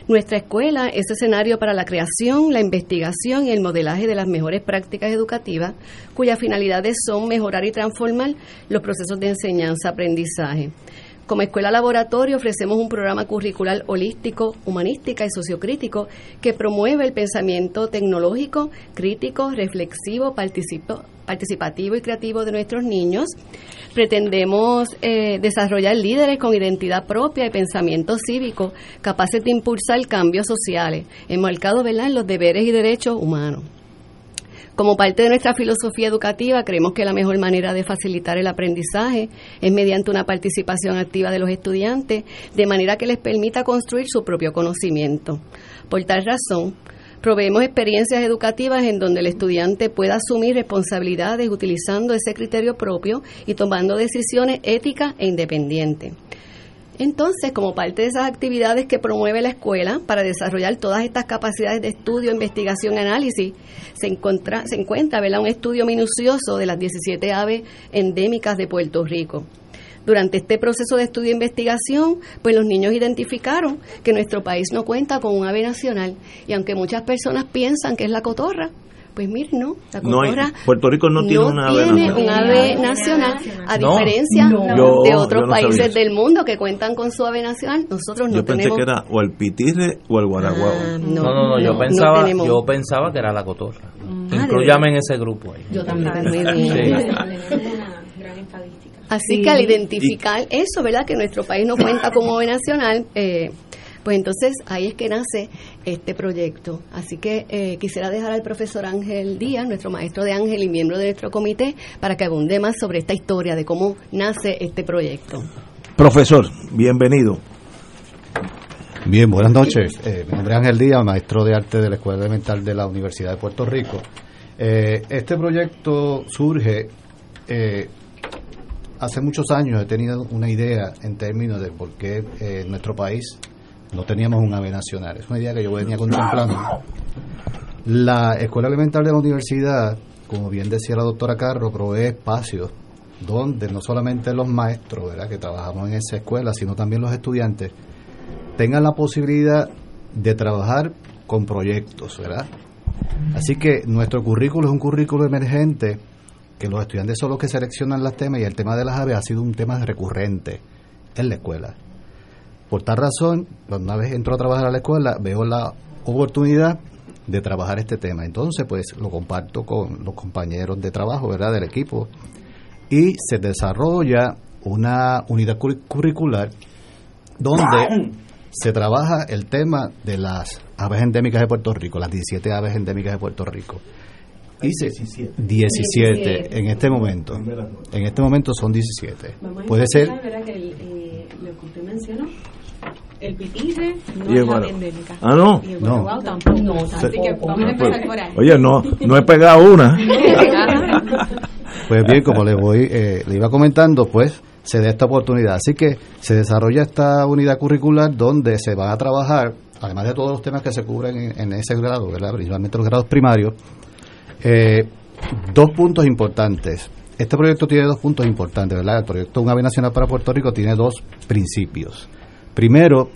Nuestra escuela es escenario para la creación, la investigación y el modelaje de las mejores prácticas educativas, cuyas finalidades son mejorar y transformar los procesos de enseñanza-aprendizaje. Como escuela laboratorio ofrecemos un programa curricular holístico, humanística y sociocrítico que promueve el pensamiento tecnológico, crítico, reflexivo, participativo y creativo de nuestros niños. Pretendemos eh, desarrollar líderes con identidad propia y pensamiento cívico capaces de impulsar cambios sociales, enmarcados en los deberes y derechos humanos. Como parte de nuestra filosofía educativa, creemos que la mejor manera de facilitar el aprendizaje es mediante una participación activa de los estudiantes, de manera que les permita construir su propio conocimiento. Por tal razón, proveemos experiencias educativas en donde el estudiante pueda asumir responsabilidades utilizando ese criterio propio y tomando decisiones éticas e independientes. Entonces, como parte de esas actividades que promueve la escuela para desarrollar todas estas capacidades de estudio, investigación análisis, se encuentra un estudio minucioso de las 17 aves endémicas de Puerto Rico. Durante este proceso de estudio e investigación, pues los niños identificaron que nuestro país no cuenta con un ave nacional y aunque muchas personas piensan que es la cotorra, pues mire, no, la cotorra Puerto Rico no tiene, una, ave un ave nacional, a diferencia de otros países del mundo que cuentan con su ave nacional, nosotros no yo tenemos. Yo pensé que era o el pitirre o el guaraguao. Ah, no, no, no, yo, pensaba, yo pensaba que era la cotorra. Ah, Incluyame en ese grupo ahí. Yo también, muy bien. Así que al identificar eso, ¿verdad? Que nuestro país no cuenta como ave nacional, eh, pues entonces ahí es que nace este proyecto. Así que eh, quisiera dejar al profesor Ángel Díaz, nuestro maestro de Ángel y miembro de nuestro comité, para que abunde más sobre esta historia de cómo nace este proyecto. Profesor, bienvenido. Bien, buenas noches. Eh, mi nombre es Ángel Díaz, maestro de arte de la Escuela Elemental de la Universidad de Puerto Rico. Eh, este proyecto surge hace muchos años. He tenido una idea en términos de por qué nuestro país no teníamos un ave nacional. Es una idea que yo venía contemplando. La escuela elemental de la universidad, como bien decía la doctora Carro, provee espacios donde no solamente los maestros ¿verdad? que trabajamos en esa escuela, sino también los estudiantes, tengan la posibilidad de trabajar con proyectos, ¿verdad? Así que nuestro currículo es un currículo emergente, que los estudiantes son los que seleccionan los temas y el tema de las aves ha sido un tema recurrente en la escuela. Por tal razón, cuando una vez entro a trabajar a la escuela, veo la oportunidad de trabajar este tema. Entonces, pues lo comparto con los compañeros de trabajo, ¿verdad?, del equipo. Y se desarrolla una unidad curricular donde se trabaja el tema de las aves endémicas de Puerto Rico, las 17 aves endémicas de Puerto Rico. Y 17. 17 en este momento. En este momento son 17. Puede ser. Eh, lo que usted mencionó el pitirre no es la endémica. Ah, no. Y el no. tampoco. No, así que vamos a empezar por ahí. Oye, no, no he pegado una. pues bien, como le voy, eh, le iba comentando, pues se da esta oportunidad. Así que se desarrolla esta unidad curricular donde se va a trabajar, además de todos los temas que se cubren en, en ese grado, ¿verdad? principalmente los grados primarios, eh, dos puntos importantes. este proyecto tiene dos puntos importantes, ¿verdad? El proyecto Un Ave Nacional para Puerto Rico tiene dos principios. Primero,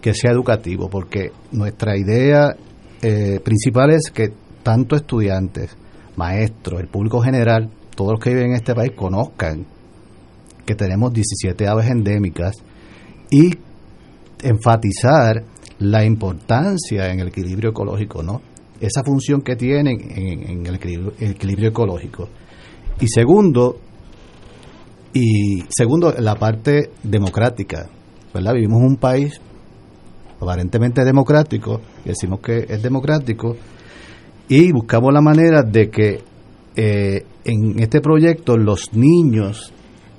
que sea educativo, porque nuestra idea eh, principal es que tanto estudiantes, maestros, el público general, todos los que viven en este país conozcan que tenemos 17 aves endémicas y enfatizar la importancia en el equilibrio ecológico, ¿no? Esa función que tienen en, el, equilibrio, ecológico. Y segundo, y segundo, la parte democrática, ¿verdad? Vivimos un país aparentemente democrático, decimos que es democrático, y buscamos la manera de que eh, en este proyecto los niños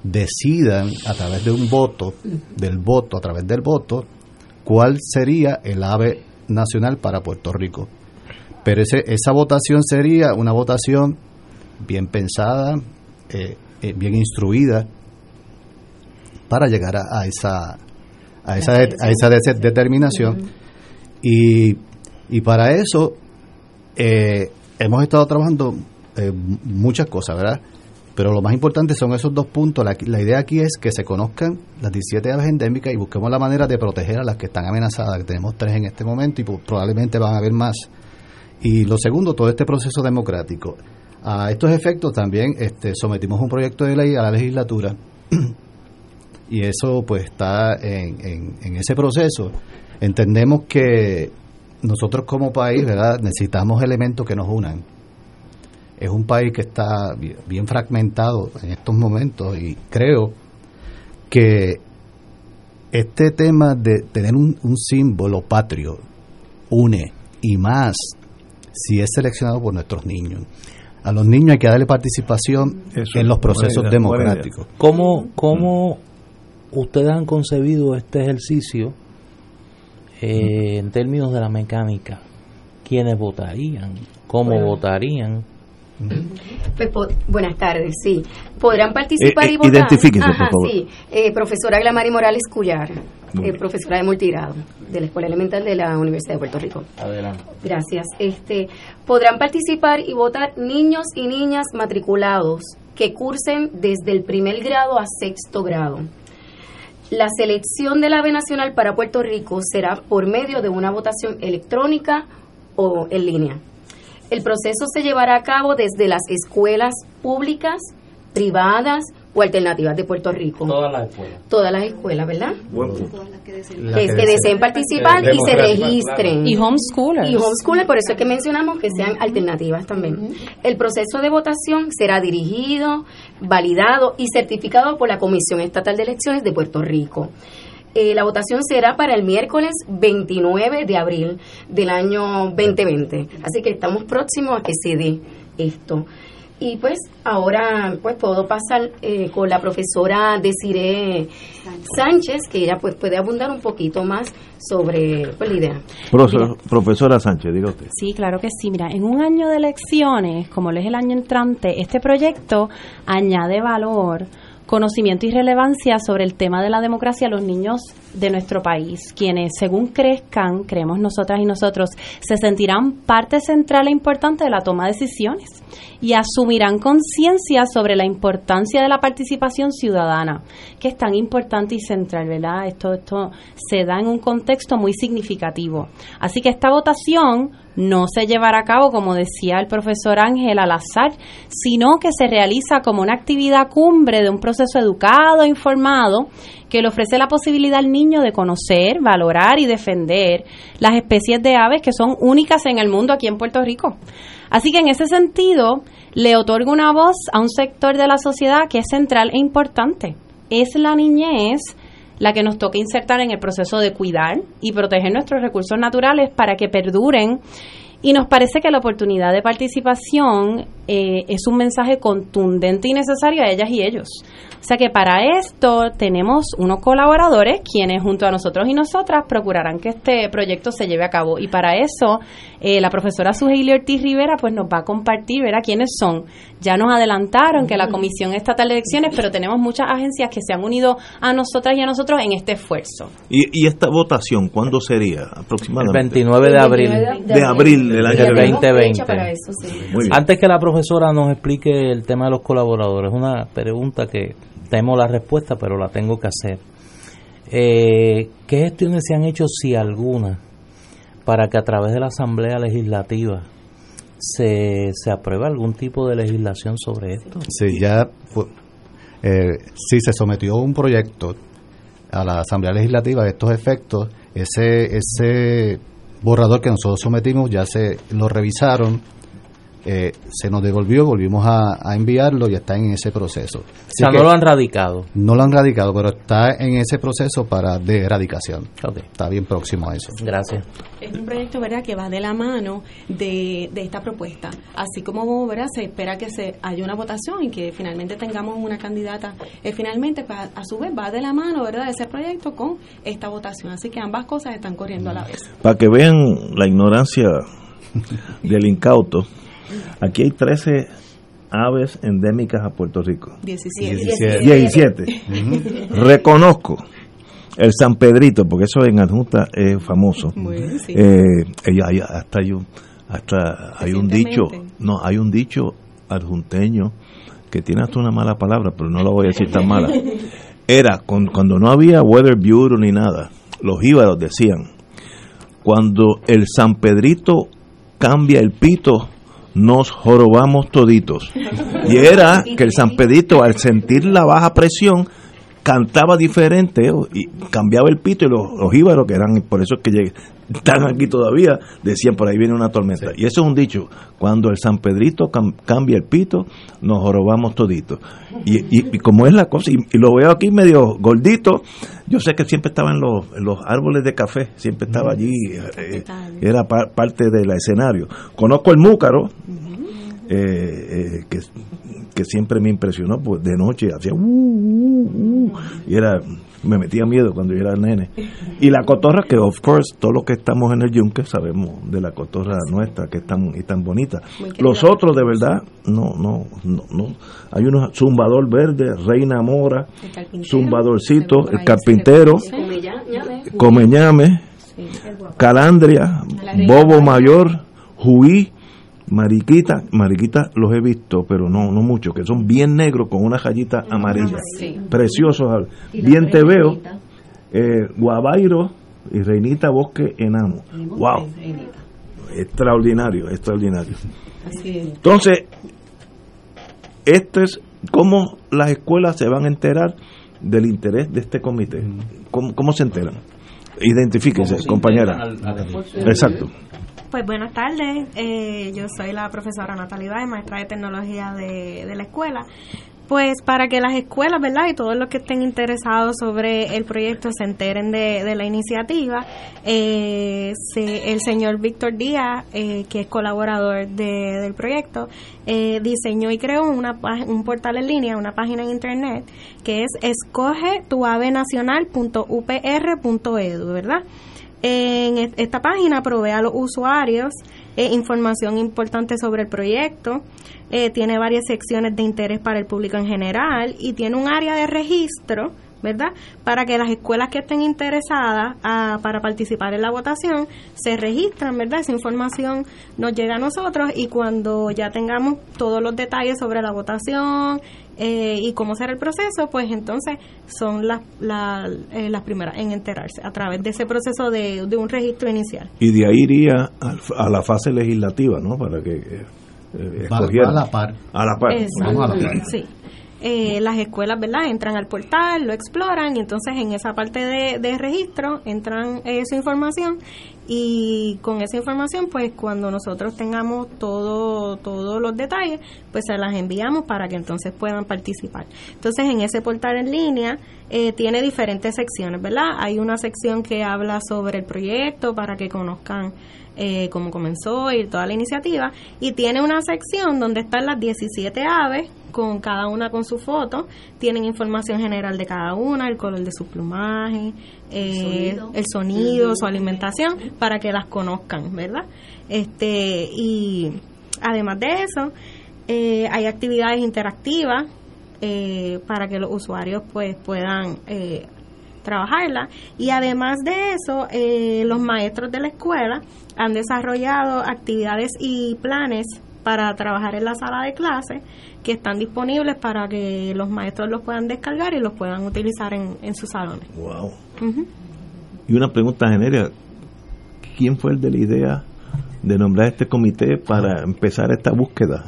decidan a través de un voto, del voto, a través del voto, cuál sería el ave nacional para Puerto Rico. Pero ese, esa votación sería una votación bien pensada, eh, eh, bien instruida, para llegar a, esa a esa, a esa determinación. Y, y para eso eh, hemos estado trabajando muchas cosas, ¿verdad? Pero lo más importante son esos dos puntos. La, la, idea aquí es que se conozcan las 17 aves endémicas y busquemos la manera de proteger a las que están amenazadas, que tenemos tres en este momento y probablemente van a haber más. Y lo segundo, todo este proceso democrático. A estos efectos también este, sometimos un proyecto de ley a la legislatura y eso pues está en, en ese proceso. Entendemos que nosotros como país, ¿verdad? Necesitamos elementos que nos unan es un país que está bien fragmentado en estos momentos y creo que este tema de tener un, símbolo patrio une y más si es seleccionado por nuestros niños. A los niños hay que darle participación en los procesos democráticos. ¿Cómo, ¿Cómo ustedes han concebido este ejercicio eh, en términos de la mecánica? ¿Quiénes votarían? ¿Cómo votarían? Pues, buenas tardes, sí. Podrán participar eh, y votar. Identifíquense, por favor. Sí, eh, profesora Glamari Morales Cuyar, eh, profesora de multigrado de la Escuela Elemental de la Universidad de Puerto Rico. Adelante. Gracias. Este, podrán participar y votar niños y niñas matriculados que cursen desde el primer grado a sexto grado. La selección del AVE Nacional para Puerto Rico será por medio de una votación electrónica o en línea. El proceso se llevará a cabo desde las escuelas públicas, privadas o alternativas de Puerto Rico. Todas las escuelas. Todas las escuelas, ¿verdad? Todas las que deseen, participar y se registren. Y homeschoolers. Y homeschoolers, por eso es que mencionamos que sean alternativas también. El proceso de votación será dirigido, validado y certificado por la Comisión Estatal de Elecciones de Puerto Rico. Eh, la votación será para el miércoles 29 de abril del año 2020. Así que estamos próximos a que se dé esto. Y pues ahora pues puedo pasar eh, con la profesora Desiree Sánchez, que ella pues puede abundar un poquito más sobre pues, la idea. profesora Sánchez, diga usted. Sí, claro que sí. Mira, en un año de elecciones, como lo es el año entrante, este proyecto añade valor conocimiento y relevancia sobre el tema de la democracia a los niños de nuestro país, quienes según crezcan, creemos nosotras y nosotros, se sentirán parte central e importante de la toma de decisiones y asumirán conciencia sobre la importancia de la participación ciudadana, que es tan importante y central, ¿verdad? Esto, esto se da en un contexto muy significativo. Así que esta votación no se llevará a cabo, como decía el profesor Ángel, al azar, sino que se realiza como una actividad cumbre de un proceso educado, e informado, que le ofrece la posibilidad al niño de conocer, valorar y defender las especies de aves que son únicas en el mundo aquí en Puerto Rico. Así que en ese sentido, le otorga una voz a un sector de la sociedad que es central e importante. Es la niñez la que nos toca insertar en el proceso de cuidar y proteger nuestros recursos naturales para que perduren. Y nos parece que la oportunidad de participación eh, es un mensaje contundente y necesario a ellas y ellos. O sea que para esto tenemos unos colaboradores quienes junto a nosotros y nosotras procurarán que este proyecto se lleve a cabo. Y para eso eh, la profesora Suheili Ortiz Rivera pues nos va a compartir, verá quiénes son. Ya nos adelantaron que la Comisión Estatal de Elecciones, pero tenemos muchas agencias que se han unido a nosotras y a nosotros en este esfuerzo. ¿Y, esta votación cuándo sería aproximadamente? El 29 de abril. De abril, del año 2020. Antes que la profesora nos explique el tema de los colaboradores, una pregunta que temo la respuesta, pero la tengo que hacer. Eh, ¿Qué gestiones se han hecho, si alguna, para que a través de la Asamblea Legislativa se, se apruebe algún tipo de legislación sobre esto? Sí, ya eh, sí se sometió un proyecto a la Asamblea Legislativa de estos efectos. Ese, ese borrador que nosotros sometimos ya se lo revisaron eh, se nos devolvió, volvimos a, enviarlo y está en ese proceso. o sea, no lo han radicado. No lo han radicado, pero está en ese proceso para de erradicación. Está bien próximo a eso. Gracias. Es un proyecto ¿verdad? que va de la mano de, de esta propuesta. Así como ¿verdad? se espera que se haya una votación y que finalmente tengamos una candidata, eh, finalmente pues, a su vez va de la mano ¿verdad? ese proyecto con esta votación. Así que ambas cosas están corriendo a la vez. Para que vean la ignorancia del incauto Aquí hay 13 aves endémicas a Puerto Rico. 17. 17. Reconozco el San Pedrito, porque eso en adjunta es famoso. Eh, hasta hay un, hasta hay un dicho, no, hay un dicho adjunteño que tiene hasta una mala palabra, pero no lo voy a decir tan mala. Era cuando no había Weather Bureau ni nada, los íbaros decían, cuando el San Pedrito cambia el pito, nos jorobamos toditos. Y era que el San Pedrito, al sentir la baja presión, cantaba diferente y cambiaba el pito y los, los que eran por eso que están aquí todavía, decían por ahí viene una tormenta. Y eso es un dicho, cuando el San Pedrito cambia el pito, nos jorobamos toditos. Y, y, como es la cosa, y, lo veo aquí medio gordito, yo sé que siempre estaba en los, los árboles de café, siempre estaba allí, eh, era parte del escenario. Conozco el múcaro, eh, que que siempre me impresionó, pues de noche hacía uh, uh, uh, y era me metía miedo cuando yo era nene. Y la cotorra, que of course, todos los que estamos en el yunque sabemos de la cotorra nuestra, que es tan, y tan bonita. Los otros, de verdad, no, no, no, no. Hay unos zumbador verde, reina mora, zumbadorcito, el carpintero, comeñame, calandria, bobo mayor, juí, mariquita, mariquita los he visto, pero no no mucho, que son bien negros con una rayita amarilla, preciosos, bien te veo, eh, guabairo y reinita bosque enamo, wow, extraordinario, extraordinario. Entonces, esto es cómo las escuelas se van a enterar del interés de este comité, cómo, cómo se enteran. Identifíquense, compañera. Exacto. Pues buenas tardes, eh, yo soy la profesora Natalia maestra de tecnología de, de la escuela. Pues para que las escuelas, ¿verdad? Y todos los que estén interesados sobre el proyecto se enteren de, la iniciativa, eh, el señor Víctor Díaz, eh, que es colaborador del proyecto, eh, diseñó y creó una, un portal en línea, una página en internet, que es escogetuavenacional.upr.edu, ¿verdad? En esta página provee a los usuarios eh, información importante sobre el proyecto, eh, tiene varias secciones de interés para el público en general y tiene un área de registro, ¿verdad? Para que las escuelas que estén interesadas ah, para participar en la votación se registran, ¿verdad? Esa información nos llega a nosotros y cuando ya tengamos todos los detalles sobre la votación, eh, y cómo será el proceso, pues entonces son las, eh, las primeras en enterarse a través de ese proceso de, un registro inicial. Y de ahí iría a, la fase legislativa, ¿no? Para que eh, a la par. A la par. Vamos a la par. Sí. Eh, las escuelas, ¿verdad? Entran al portal, lo exploran y entonces en esa parte de, registro entran esa información y con esa información, pues cuando nosotros tengamos todo, todos los detalles, pues se las enviamos para que entonces puedan participar. Entonces en ese portal en línea eh, tiene diferentes secciones, ¿verdad? Hay una sección que habla sobre el proyecto para que conozcan eh, cómo comenzó y toda la iniciativa. Y tiene una sección donde están las 17 aves, con cada una con su foto. Tienen información general de cada una, el color de su plumaje, eh, el sonido, su alimentación, para que las conozcan, ¿verdad? Este, y además de eso, eh, hay actividades interactivas para que los usuarios pues puedan trabajarla. Y además de eso, eh, los maestros de la escuela han desarrollado actividades y planes para trabajar en la sala de clase que están disponibles para que los maestros los puedan descargar y los puedan utilizar en, en sus salones. Wow. Y una pregunta genérica, ¿quién fue el de la idea de nombrar este comité para empezar esta búsqueda?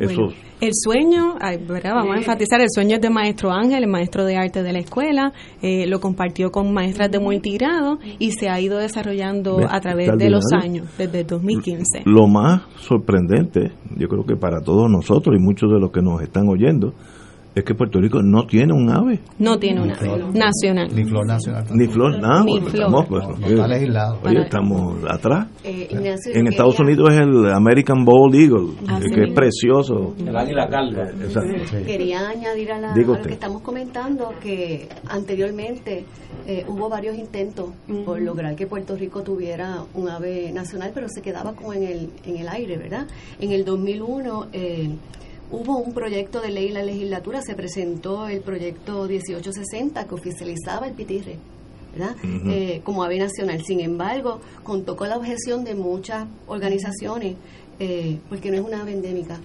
Eso el sueño, vamos a enfatizar, el sueño es de Maestro Ángel, el maestro de arte de la escuela, eh, lo compartió con maestras de multigrado y se ha ido desarrollando a través de los años, desde 2015. Lo más sorprendente, yo creo que para todos nosotros y muchos de los que nos están oyendo, es que Puerto Rico no tiene un ave. No tiene un ave nacional. Ni flor nacional. Ni flor, nada. Ni flor. Estamos, pues, no, está legislado. Oye, estamos atrás. Eh, en Estados Unidos es el American Bald Eagle, que es precioso. El águila calva. Quería añadir a, la, lo que estamos comentando que anteriormente eh, hubo varios intentos por lograr que Puerto Rico tuviera un ave nacional, pero se quedaba como en el, en el aire, ¿verdad? En el 2001... Eh, hubo un proyecto de ley en la legislatura, se presentó el proyecto 1860 que oficializaba el pitirre. ¿verdad? Eh, como ave nacional. Sin embargo, contó con la objeción de muchas organizaciones eh, porque no es una ave endémica.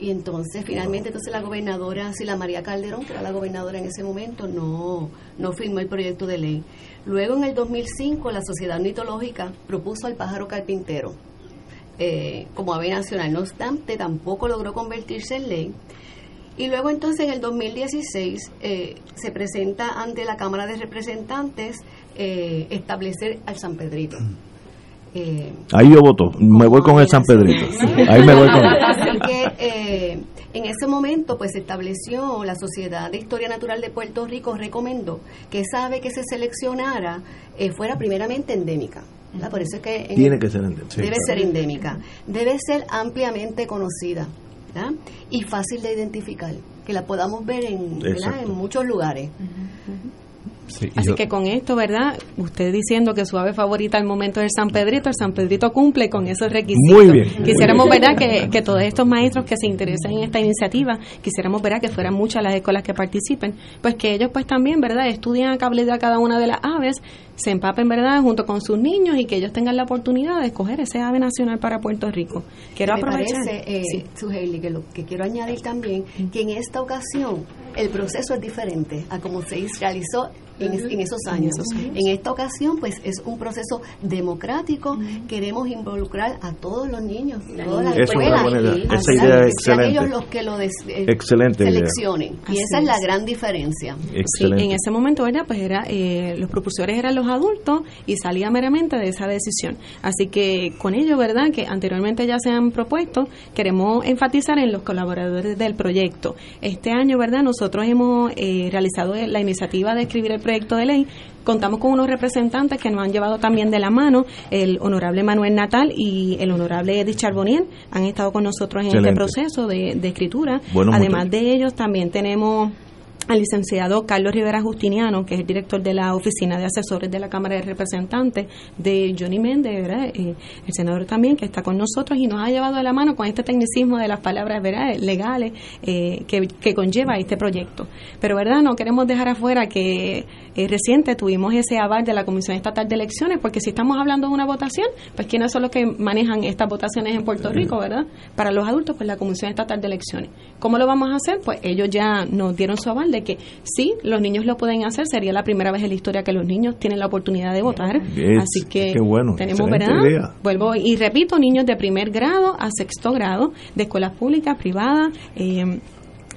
Y entonces, finalmente, entonces la gobernadora Sila María Calderón, que era la gobernadora en ese momento, no, no firmó el proyecto de ley. Luego, en el 2005, la Sociedad Ornitológica propuso al pájaro carpintero eh, como ave nacional. No obstante, tampoco logró convertirse en ley. Y luego entonces en el 2016 eh, se presenta ante la Cámara de Representantes eh, establecer al San Pedrito. Ahí yo voto, me voy con el San Pedrito. Ahí me voy con él. Así que en ese momento pues se estableció la Sociedad de Historia Natural de Puerto Rico recomendó que esa ave que se seleccionara fuera primeramente endémica. Por eso es que, Tiene que ser endémica. debe ser endémica, debe ser ampliamente conocida y fácil de identificar, que la podamos ver en, en muchos lugares. Así que con esto, ¿verdad? Usted diciendo que su ave favorita al momento es el San Pedrito, el San Pedrito cumple con esos requisitos. Muy bien. Quisiéramos, ¿verdad? Que, que, todos estos maestros que se interesen en esta iniciativa, quisiéramos, ¿verdad? Que fueran muchas las escuelas que participen, pues que ellos pues también, ¿verdad? Estudien a cabalidad cada una de las aves, se empapen, ¿verdad? Junto con sus niños y que ellos tengan la oportunidad de escoger ese ave nacional para Puerto Rico. Quiero aprovechar. Parece, eh, que lo que quiero añadir también, que en esta ocasión el proceso es diferente a como se realizó en, esos años. En esta ocasión, pues es un proceso democrático. Queremos involucrar a todos los niños, todas las escuelas. esa idea es excelente. ellos los que lo eh, excelente seleccionen. Y esa es. la gran diferencia. en ese momento, ¿verdad? Pues era, eh, los propulsores eran los adultos y salía meramente de esa decisión. Así que con ello, ¿verdad? Que anteriormente ya se han propuesto, queremos enfatizar en los colaboradores del proyecto. Este año, ¿verdad? Nosotros hemos eh, realizado la iniciativa de escribir el proyecto de ley. Contamos con unos representantes que nos han llevado también de la mano, el honorable Manuel Natal y el honorable Edith Charbonier, han estado con nosotros en este proceso de, escritura. Además de ellos, también tenemos al licenciado Carlos Rivera Justiniano, que es el director de la Oficina de Asesores de la Cámara de Representantes, de Johnny Méndez, eh, el senador también, que está con nosotros y nos ha llevado de la mano con este tecnicismo de las palabras legales eh, que, conlleva este proyecto. Pero, ¿verdad? No queremos dejar afuera que eh, reciente tuvimos ese aval de la Comisión Estatal de Elecciones, porque si estamos hablando de una votación, pues ¿quiénes son los que manejan estas votaciones en Puerto Rico, verdad? Para los adultos, pues la Comisión Estatal de Elecciones. ¿Cómo lo vamos a hacer? Pues ellos ya nos dieron su aval de que sí, los niños lo pueden hacer, sería la primera vez en la historia que los niños tienen la oportunidad de votar. Así que bueno, tenemos, ¿verdad? Vuelvo y repito, niños de primer grado a sexto grado, de escuelas públicas, privadas, eh,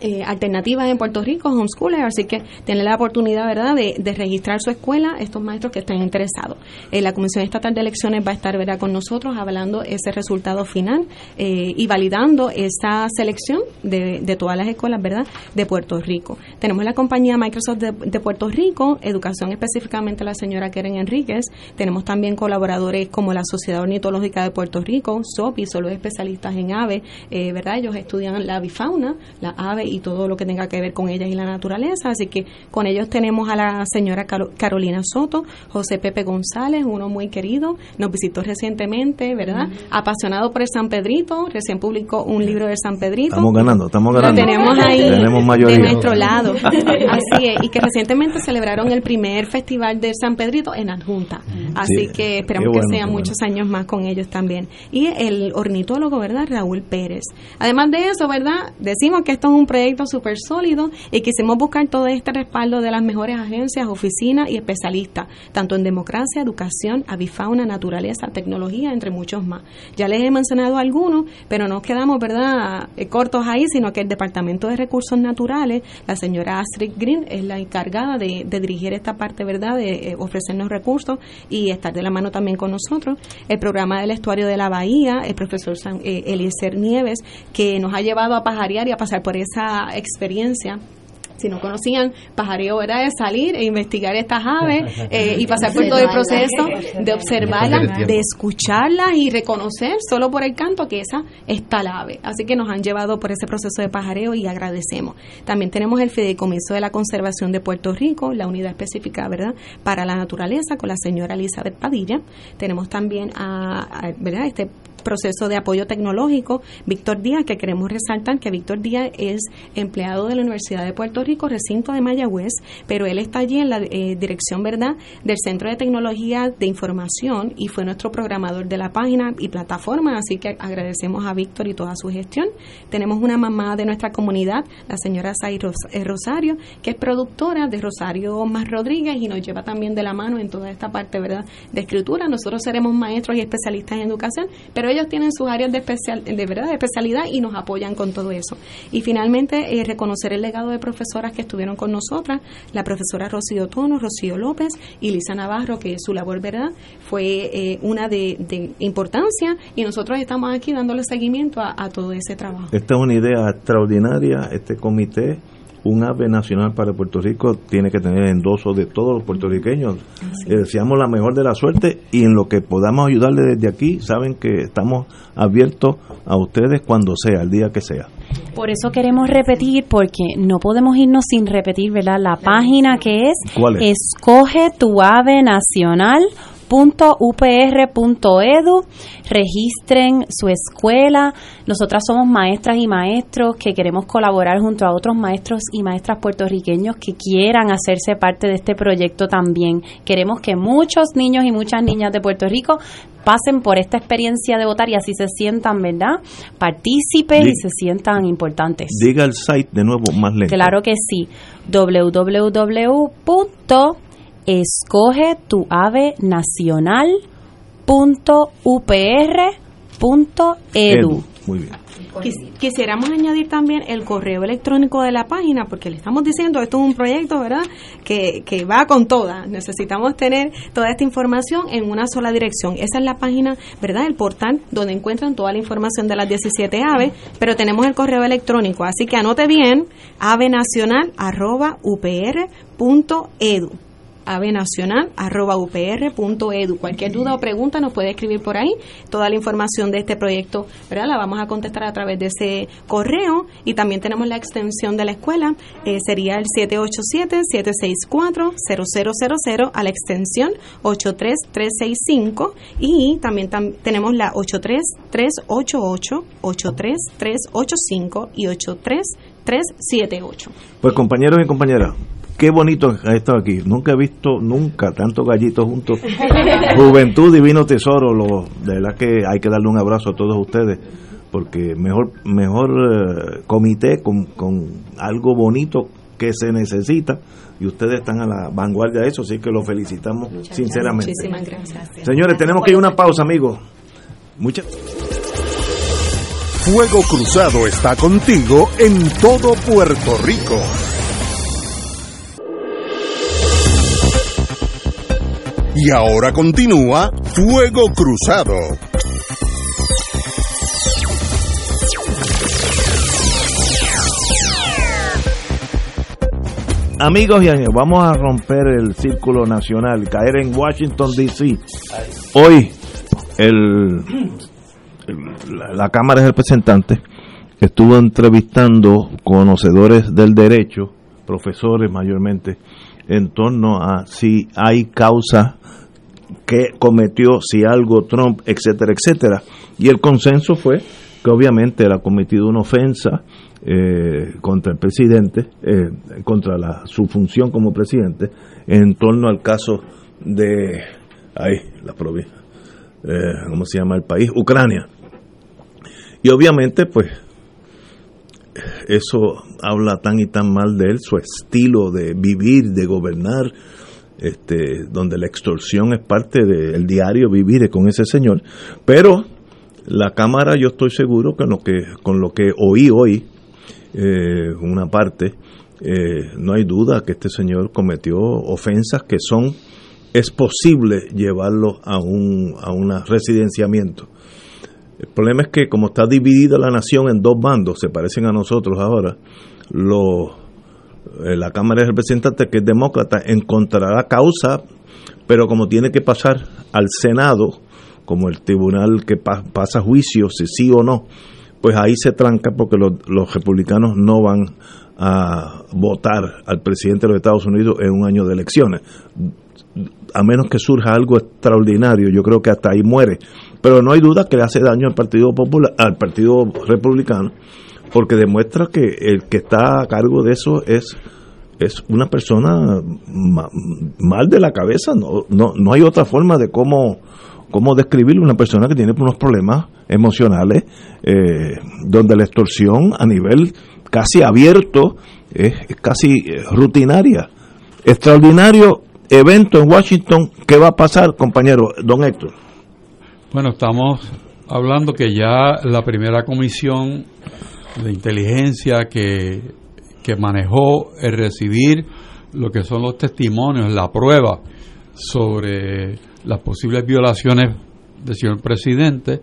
eh, alternativas en Puerto Rico, homeschoolers, así que tienen la oportunidad, ¿verdad?, de, registrar su escuela, estos maestros que estén interesados. Eh, la Comisión Estatal de Elecciones va a estar, ¿verdad?, con nosotros hablando ese resultado final eh, y validando esa selección de, todas las escuelas, ¿verdad?, de Puerto Rico. Tenemos la compañía Microsoft de, Puerto Rico, educación específicamente la señora Keren Enríquez, tenemos también colaboradores como la Sociedad Ornitológica de Puerto Rico, SOPI, solo especialistas en aves, ¿verdad?, ellos estudian la avifauna, la ave y todo lo que tenga que ver con ellas y la naturaleza. Así que con ellos tenemos a la señora Carolina Soto, José Pepe González, uno muy querido, nos visitó recientemente, ¿verdad? Apasionado por el San Pedrito, recién publicó un libro del San Pedrito. Estamos ganando, estamos ganando. Lo tenemos ahí de nuestro lado. Así es, y que recientemente celebraron el primer festival del San Pedrito en Adjunta. Así que esperamos que sean muchos años más con ellos también. Y el ornitólogo, ¿verdad? Raúl Pérez. Además de eso, ¿verdad? Decimos que esto es un proyecto súper sólido y quisimos buscar todo este respaldo de las mejores agencias, oficinas y especialistas, tanto en democracia, educación, avifauna, naturaleza, tecnología, entre muchos más. Ya les he mencionado algunos, pero no quedamos, ¿verdad?, eh, cortos ahí, sino que el Departamento de Recursos Naturales, la señora Astrid Green, es la encargada de, dirigir esta parte, ¿verdad?, de eh, ofrecernos recursos y estar de la mano también con nosotros. El programa del estuario de la Bahía, el profesor eh, Eliezer Nieves, que nos ha llevado a pajarear y a pasar por esa experiencia si no conocían, pajareo era de salir e investigar estas aves eh, y pasar por todo el proceso de observarlas, de escucharlas y reconocer solo por el canto que esa es tal ave. Así que nos han llevado por ese proceso de pajareo y agradecemos. También tenemos el Fideicomiso de la Conservación de Puerto Rico, la unidad específica, ¿verdad?, para la naturaleza con la señora Elizabeth Padilla. Tenemos también a, ¿verdad?, este proceso de apoyo tecnológico, Víctor Díaz, que queremos resaltar que Víctor Díaz es empleado de la Universidad de Puerto Rico, recinto de Mayagüez, pero él está allí en la eh, dirección, ¿verdad?, del Centro de Tecnología de Información y fue nuestro programador de la página y plataforma, así que agradecemos a Víctor y toda su gestión. Tenemos una mamá de nuestra comunidad, la señora Say eh, Rosario, que es productora de Rosario Más Rodríguez y nos lleva también de la mano en toda esta parte, ¿verdad?, de escritura. Nosotros seremos maestros y especialistas en educación, pero ellos tienen sus áreas de, especial, de, verdad, de especialidad y nos apoyan con todo eso. Y finalmente, eh, reconocer el legado de profesoras que estuvieron con nosotras, la profesora Rocío Tono, Rocío López y Lisa Navarro, que su labor, ¿verdad?, fue eh, una de, importancia y nosotros estamos aquí dándole seguimiento a, a todo ese trabajo. Esta es una idea extraordinaria, este comité un ave nacional para Puerto Rico tiene que tener endoso de todos los puertorriqueños. Le deseamos la mejor de la suerte y en lo que podamos ayudarle desde aquí, saben que estamos abiertos a ustedes cuando sea, el día que sea. Por eso queremos repetir, porque no podemos irnos sin repetir, ¿verdad? La página que es, es? Escoge tu ave nacional .upr.edu, registren su escuela. Nosotras somos maestras y maestros que queremos colaborar junto a otros maestros y maestras puertorriqueños que quieran hacerse parte de este proyecto también. Queremos que muchos niños y muchas niñas de Puerto Rico pasen por esta experiencia de votar y así se sientan, ¿verdad? Partícipes y se sientan importantes. Diga el site de nuevo más lento. Claro que sí. www escoge tu ave nacional.upr.edu. Muy bien. Quisiéramos añadir también el correo electrónico de la página, porque le estamos diciendo, esto es un proyecto, ¿verdad?, que, que va con toda. Necesitamos tener toda esta información en una sola dirección. Esa es la página, ¿verdad?, el portal donde encuentran toda la información de las 17 aves, pero tenemos el correo electrónico, así que anote bien, avenacional.upr.edu avenacional.upr.edu. Cualquier duda o pregunta nos puede escribir por ahí. Toda la información de este proyecto ¿verdad? la vamos a contestar a través de ese correo y también tenemos la extensión de la escuela. Eh, sería el 787-764-0000 a la extensión 83365 y también tenemos la 83388, 83385 y 83378. Pues compañeros y compañeras, qué bonito ha estado aquí. Nunca he visto nunca tantos gallitos juntos. Juventud, divino tesoro. Lo, de verdad que hay que darle un abrazo a todos ustedes porque mejor mejor eh, comité con, con algo bonito que se necesita y ustedes están a la vanguardia de eso, así que lo felicitamos sinceramente. Muchísimas gracias. Señores, tenemos que ir a una pausa, amigos. Muchas Fuego Cruzado está contigo en todo Puerto Rico. Y ahora continúa Fuego Cruzado. Amigos y amigos, vamos a romper el círculo nacional, caer en Washington, D.C. Hoy el, la, Cámara de Representantes estuvo entrevistando conocedores del derecho, profesores mayormente, en torno a si hay causa que cometió, si algo Trump, etcétera, etcétera. Y el consenso fue que obviamente era cometido una ofensa eh, contra el presidente, eh, contra su función como presidente, en torno al caso de, ahí, la provincia, eh, ¿cómo se llama el país? Ucrania. Y obviamente, pues, eso habla tan y tan mal de él, su estilo de vivir, de gobernar, este, donde la extorsión es parte del diario vivir con ese señor. Pero la Cámara, yo estoy seguro que, lo que con lo que oí hoy, eh, una parte, eh, no hay duda que este señor cometió ofensas que son, es posible llevarlo a un a un residenciamiento. El problema es que como está dividida la nación en dos bandos, se parecen a nosotros ahora, los, la Cámara de Representantes, que es demócrata, encontrará causa, pero como tiene que pasar al Senado, como el tribunal que pasa juicio, si sí o no, pues ahí se tranca porque los, los republicanos no van a votar al presidente de los Estados Unidos en un año de elecciones. A menos que surja algo extraordinario, yo creo que hasta ahí muere. Pero no hay duda que le hace daño al Partido Popular, al Partido Republicano, porque demuestra que el que está a cargo de eso es es una persona mal de la cabeza, no, no, no hay otra forma de cómo, cómo describirlo, una persona que tiene unos problemas emocionales, eh, donde la extorsión a nivel casi abierto es, casi eh, rutinaria. Extraordinario evento en Washington, ¿qué va a pasar, compañero? Don Héctor. Bueno, estamos hablando que ya la primera comisión de inteligencia que, que manejó el recibir lo que son los testimonios, la prueba sobre las posibles violaciones del señor presidente,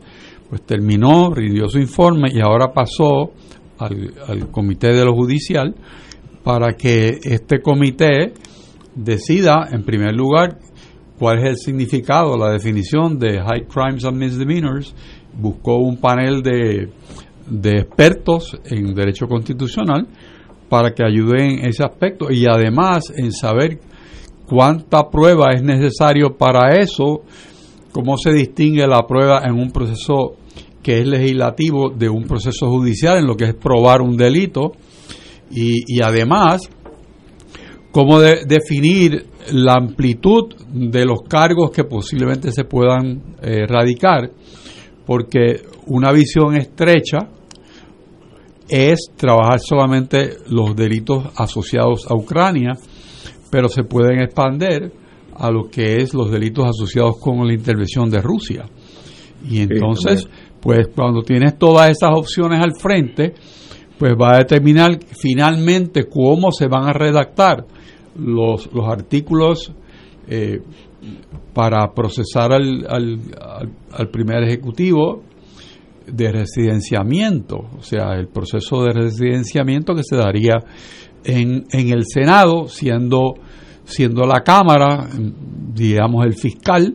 pues terminó, rindió su informe y ahora pasó al, al comité de lo judicial para que este comité decida, en primer lugar, cuál es el significado, la definición de High Crimes and Misdemeanors. Buscó un panel de, de expertos en derecho constitucional para que ayuden en ese aspecto y además en saber cuánta prueba es necesario para eso, cómo se distingue la prueba en un proceso que es legislativo de un proceso judicial en lo que es probar un delito y, además cómo de, definir la amplitud de los cargos que posiblemente se puedan eh, radicar, porque una visión estrecha es trabajar solamente los delitos asociados a Ucrania, pero se pueden expander a lo que es los delitos asociados con la intervención de Rusia. Y entonces, pues cuando tienes todas esas opciones al frente, pues va a determinar finalmente cómo se van a redactar los, los artículos eh, para procesar al, al, primer ejecutivo de residenciamiento, o sea, el proceso de residenciamiento que se daría en, en el Senado, siendo, siendo la Cámara, digamos, el fiscal,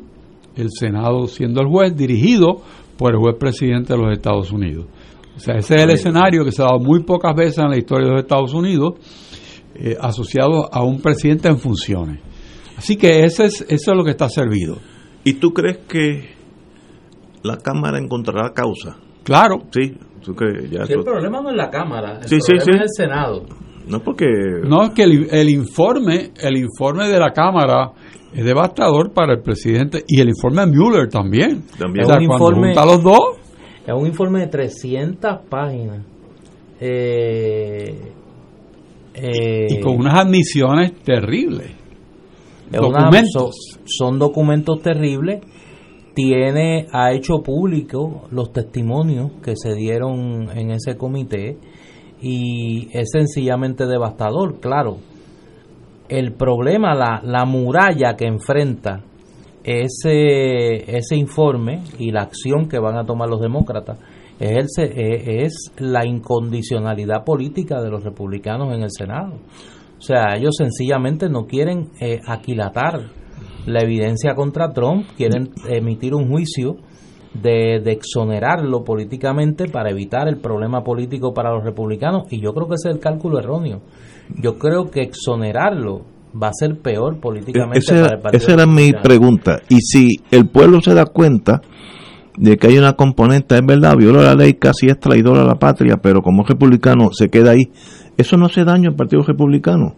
el Senado siendo el juez, dirigido por el juez presidente de los Estados Unidos. O sea, ese es el escenario que se ha dado muy pocas veces en la historia de los Estados Unidos eh, asociado a un presidente en funciones. Así que ese es, eso es lo que está servido. ¿Y tú crees que la Cámara encontrará causa? Claro. Sí, el problema no es la Cámara, el problema es el Senado. No porque no es que el, informe, el informe de la Cámara es devastador para el presidente y el informe de Mueller también. También. un informe, los dos, es un informe de 300 páginas. Eh, eh, y con unas admisiones terribles. Documentos. son, documentos terribles. Tiene, ha hecho público los testimonios que se dieron en ese comité y es sencillamente devastador, claro. El problema, la, la muralla que enfrenta ese, ese informe y la acción que van a tomar los demócratas es, es la incondicionalidad política de los republicanos en el Senado. O sea, ellos sencillamente no quieren eh, aquilatar la evidencia contra Trump, quieren emitir un juicio de, de, exonerarlo políticamente para evitar el problema político para los republicanos y yo creo que ese es el cálculo erróneo. Yo creo que exonerarlo va a ser peor políticamente para el Partido Esa era mi pregunta. Y si el pueblo se da cuenta de que hay una componente, es verdad, viola la ley, casi es traidor a la patria, pero como republicano se queda ahí, eso no hace daño al Partido Republicano.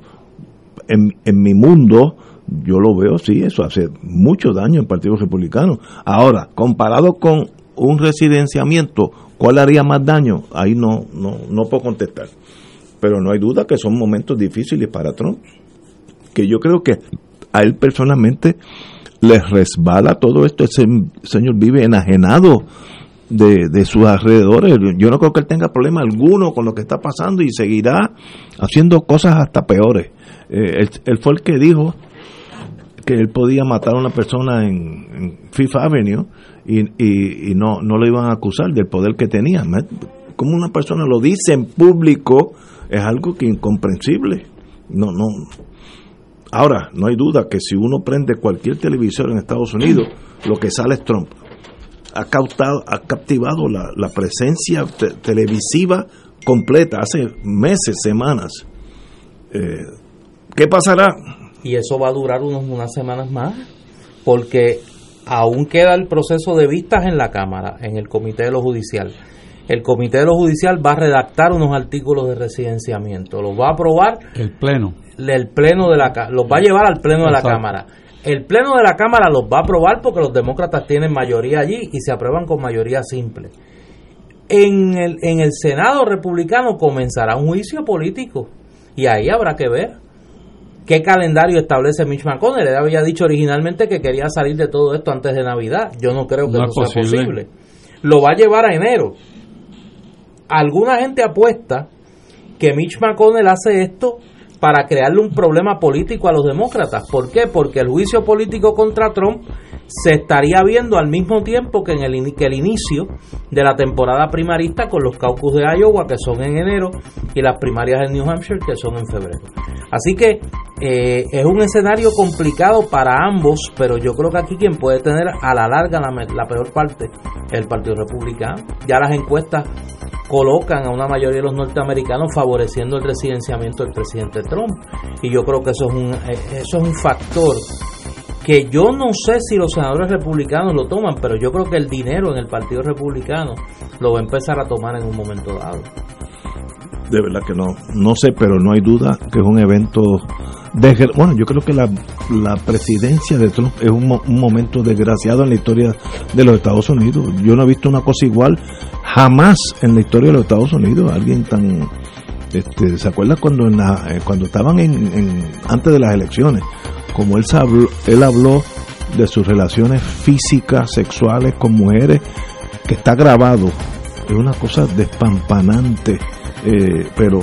En, en mi mundo, yo lo veo, sí, eso hace mucho daño al Partido Republicano. Ahora, comparado con un residenciamiento, ¿cuál haría más daño? Ahí no, no, no puedo contestar. Pero no hay duda que son momentos difíciles para Trump. Que yo creo que a él personalmente le resbala todo esto. Ese señor vive enajenado de, de, sus alrededores. Yo no creo que él tenga problema alguno con lo que está pasando y seguirá haciendo cosas hasta peores. Eh, él, fue el que dijo que él podía matar a una persona en, Fifth Avenue y, y, no, no lo iban a acusar del poder que tenía. Como una persona lo dice en público es algo que incomprensible. No, no. Ahora, no hay duda que si uno prende cualquier televisor en Estados Unidos, lo que sale es Trump. Ha, cautado, ha captivado la, la presencia televisiva completa hace meses, semanas. Eh, ¿Qué pasará? Y eso va a durar unos, unas semanas más, porque aún queda el proceso de vistas en la Cámara, en el Comité de lo Judicial. El Comité de lo Judicial va a redactar unos artículos de residenciamiento, los va a aprobar. El Pleno. El Pleno de la los va a llevar al Pleno de la Cámara. El Pleno de la Cámara los va a aprobar porque los demócratas tienen mayoría allí y se aprueban con mayoría simple. En el, en el Senado republicano comenzará un juicio político y ahí habrá que ver qué calendario establece Mitch McConnell. Él había dicho originalmente que quería salir de todo esto antes de Navidad. Yo no creo que eso sea posible. Lo va a llevar a enero. Alguna gente apuesta que Mitch McConnell hace esto para crearle un problema político a los demócratas. ¿Por qué? Porque el juicio político contra Trump se estaría viendo al mismo tiempo que en el, que el inicio de la temporada primarista con los caucus de Iowa que son en enero y las primarias en New Hampshire que son en febrero. Así que eh, es un escenario complicado para ambos, pero yo creo que aquí quien puede tener a la larga la, la peor parte es el Partido Republicano. Ya las encuestas colocan a una mayoría de los norteamericanos favoreciendo el residenciamiento del presidente Trump. Y yo creo que eso es un, eh, eso es un factor que yo no sé si los senadores republicanos lo toman, pero yo creo que el dinero en el Partido Republicano lo va a empezar a tomar en un momento dado. De verdad que no, no sé, pero no hay duda que es un evento de, bueno, yo creo que la, la presidencia de Trump es un, un, momento desgraciado en la historia de los Estados Unidos. Yo no he visto una cosa igual jamás en la historia de los Estados Unidos. Alguien tan, este, ¿se acuerda cuando en la, eh, cuando estaban en, antes de las elecciones? como él, él habló de sus relaciones físicas, sexuales con mujeres, que está grabado. Es una cosa despampanante, eh, pero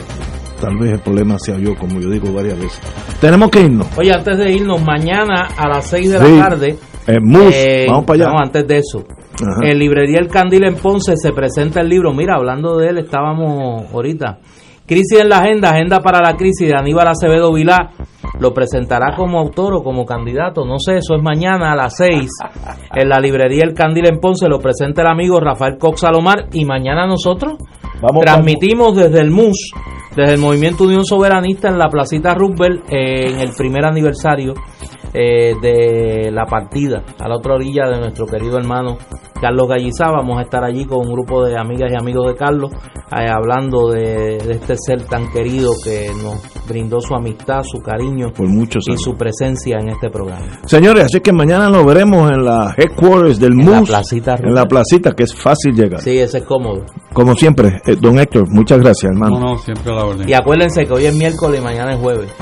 tal vez el problema sea yo, como yo digo varias veces. Tenemos que irnos. Oye, antes de irnos, mañana a las 6 de la tarde. Eh, vamos para allá. No, antes de eso. En Librería El Candil en Ponce se presenta el libro. Mira, hablando de él, estábamos ahorita. Crisis en la agenda, agenda para la crisis de Aníbal Acevedo Vilá. Lo presentará como autor o como candidato, no sé, eso es mañana a las 6 en la librería El Candil en Ponce. Lo presenta el amigo Rafael Cox Salomar y mañana nosotros transmitimos desde el MUS, desde el Movimiento Unión Soberanista en la Placita Roosevelt eh, en el primer aniversario eh, de la partida a la otra orilla de nuestro querido hermano Carlos Gallizá. Vamos a estar allí con un grupo de amigas y amigos de Carlos eh, hablando de, este ser tan querido que nos brindó su amistad, su cariño Por muchos y su presencia en este programa. Señores, así que mañana nos veremos en la headquarters del en MUS. La placita, en la placita, que es fácil llegar. Sí, ese es cómodo. Como siempre, eh, don Héctor, muchas gracias, hermano. No, no, siempre la orden. Y acuérdense que hoy es miércoles y mañana es jueves.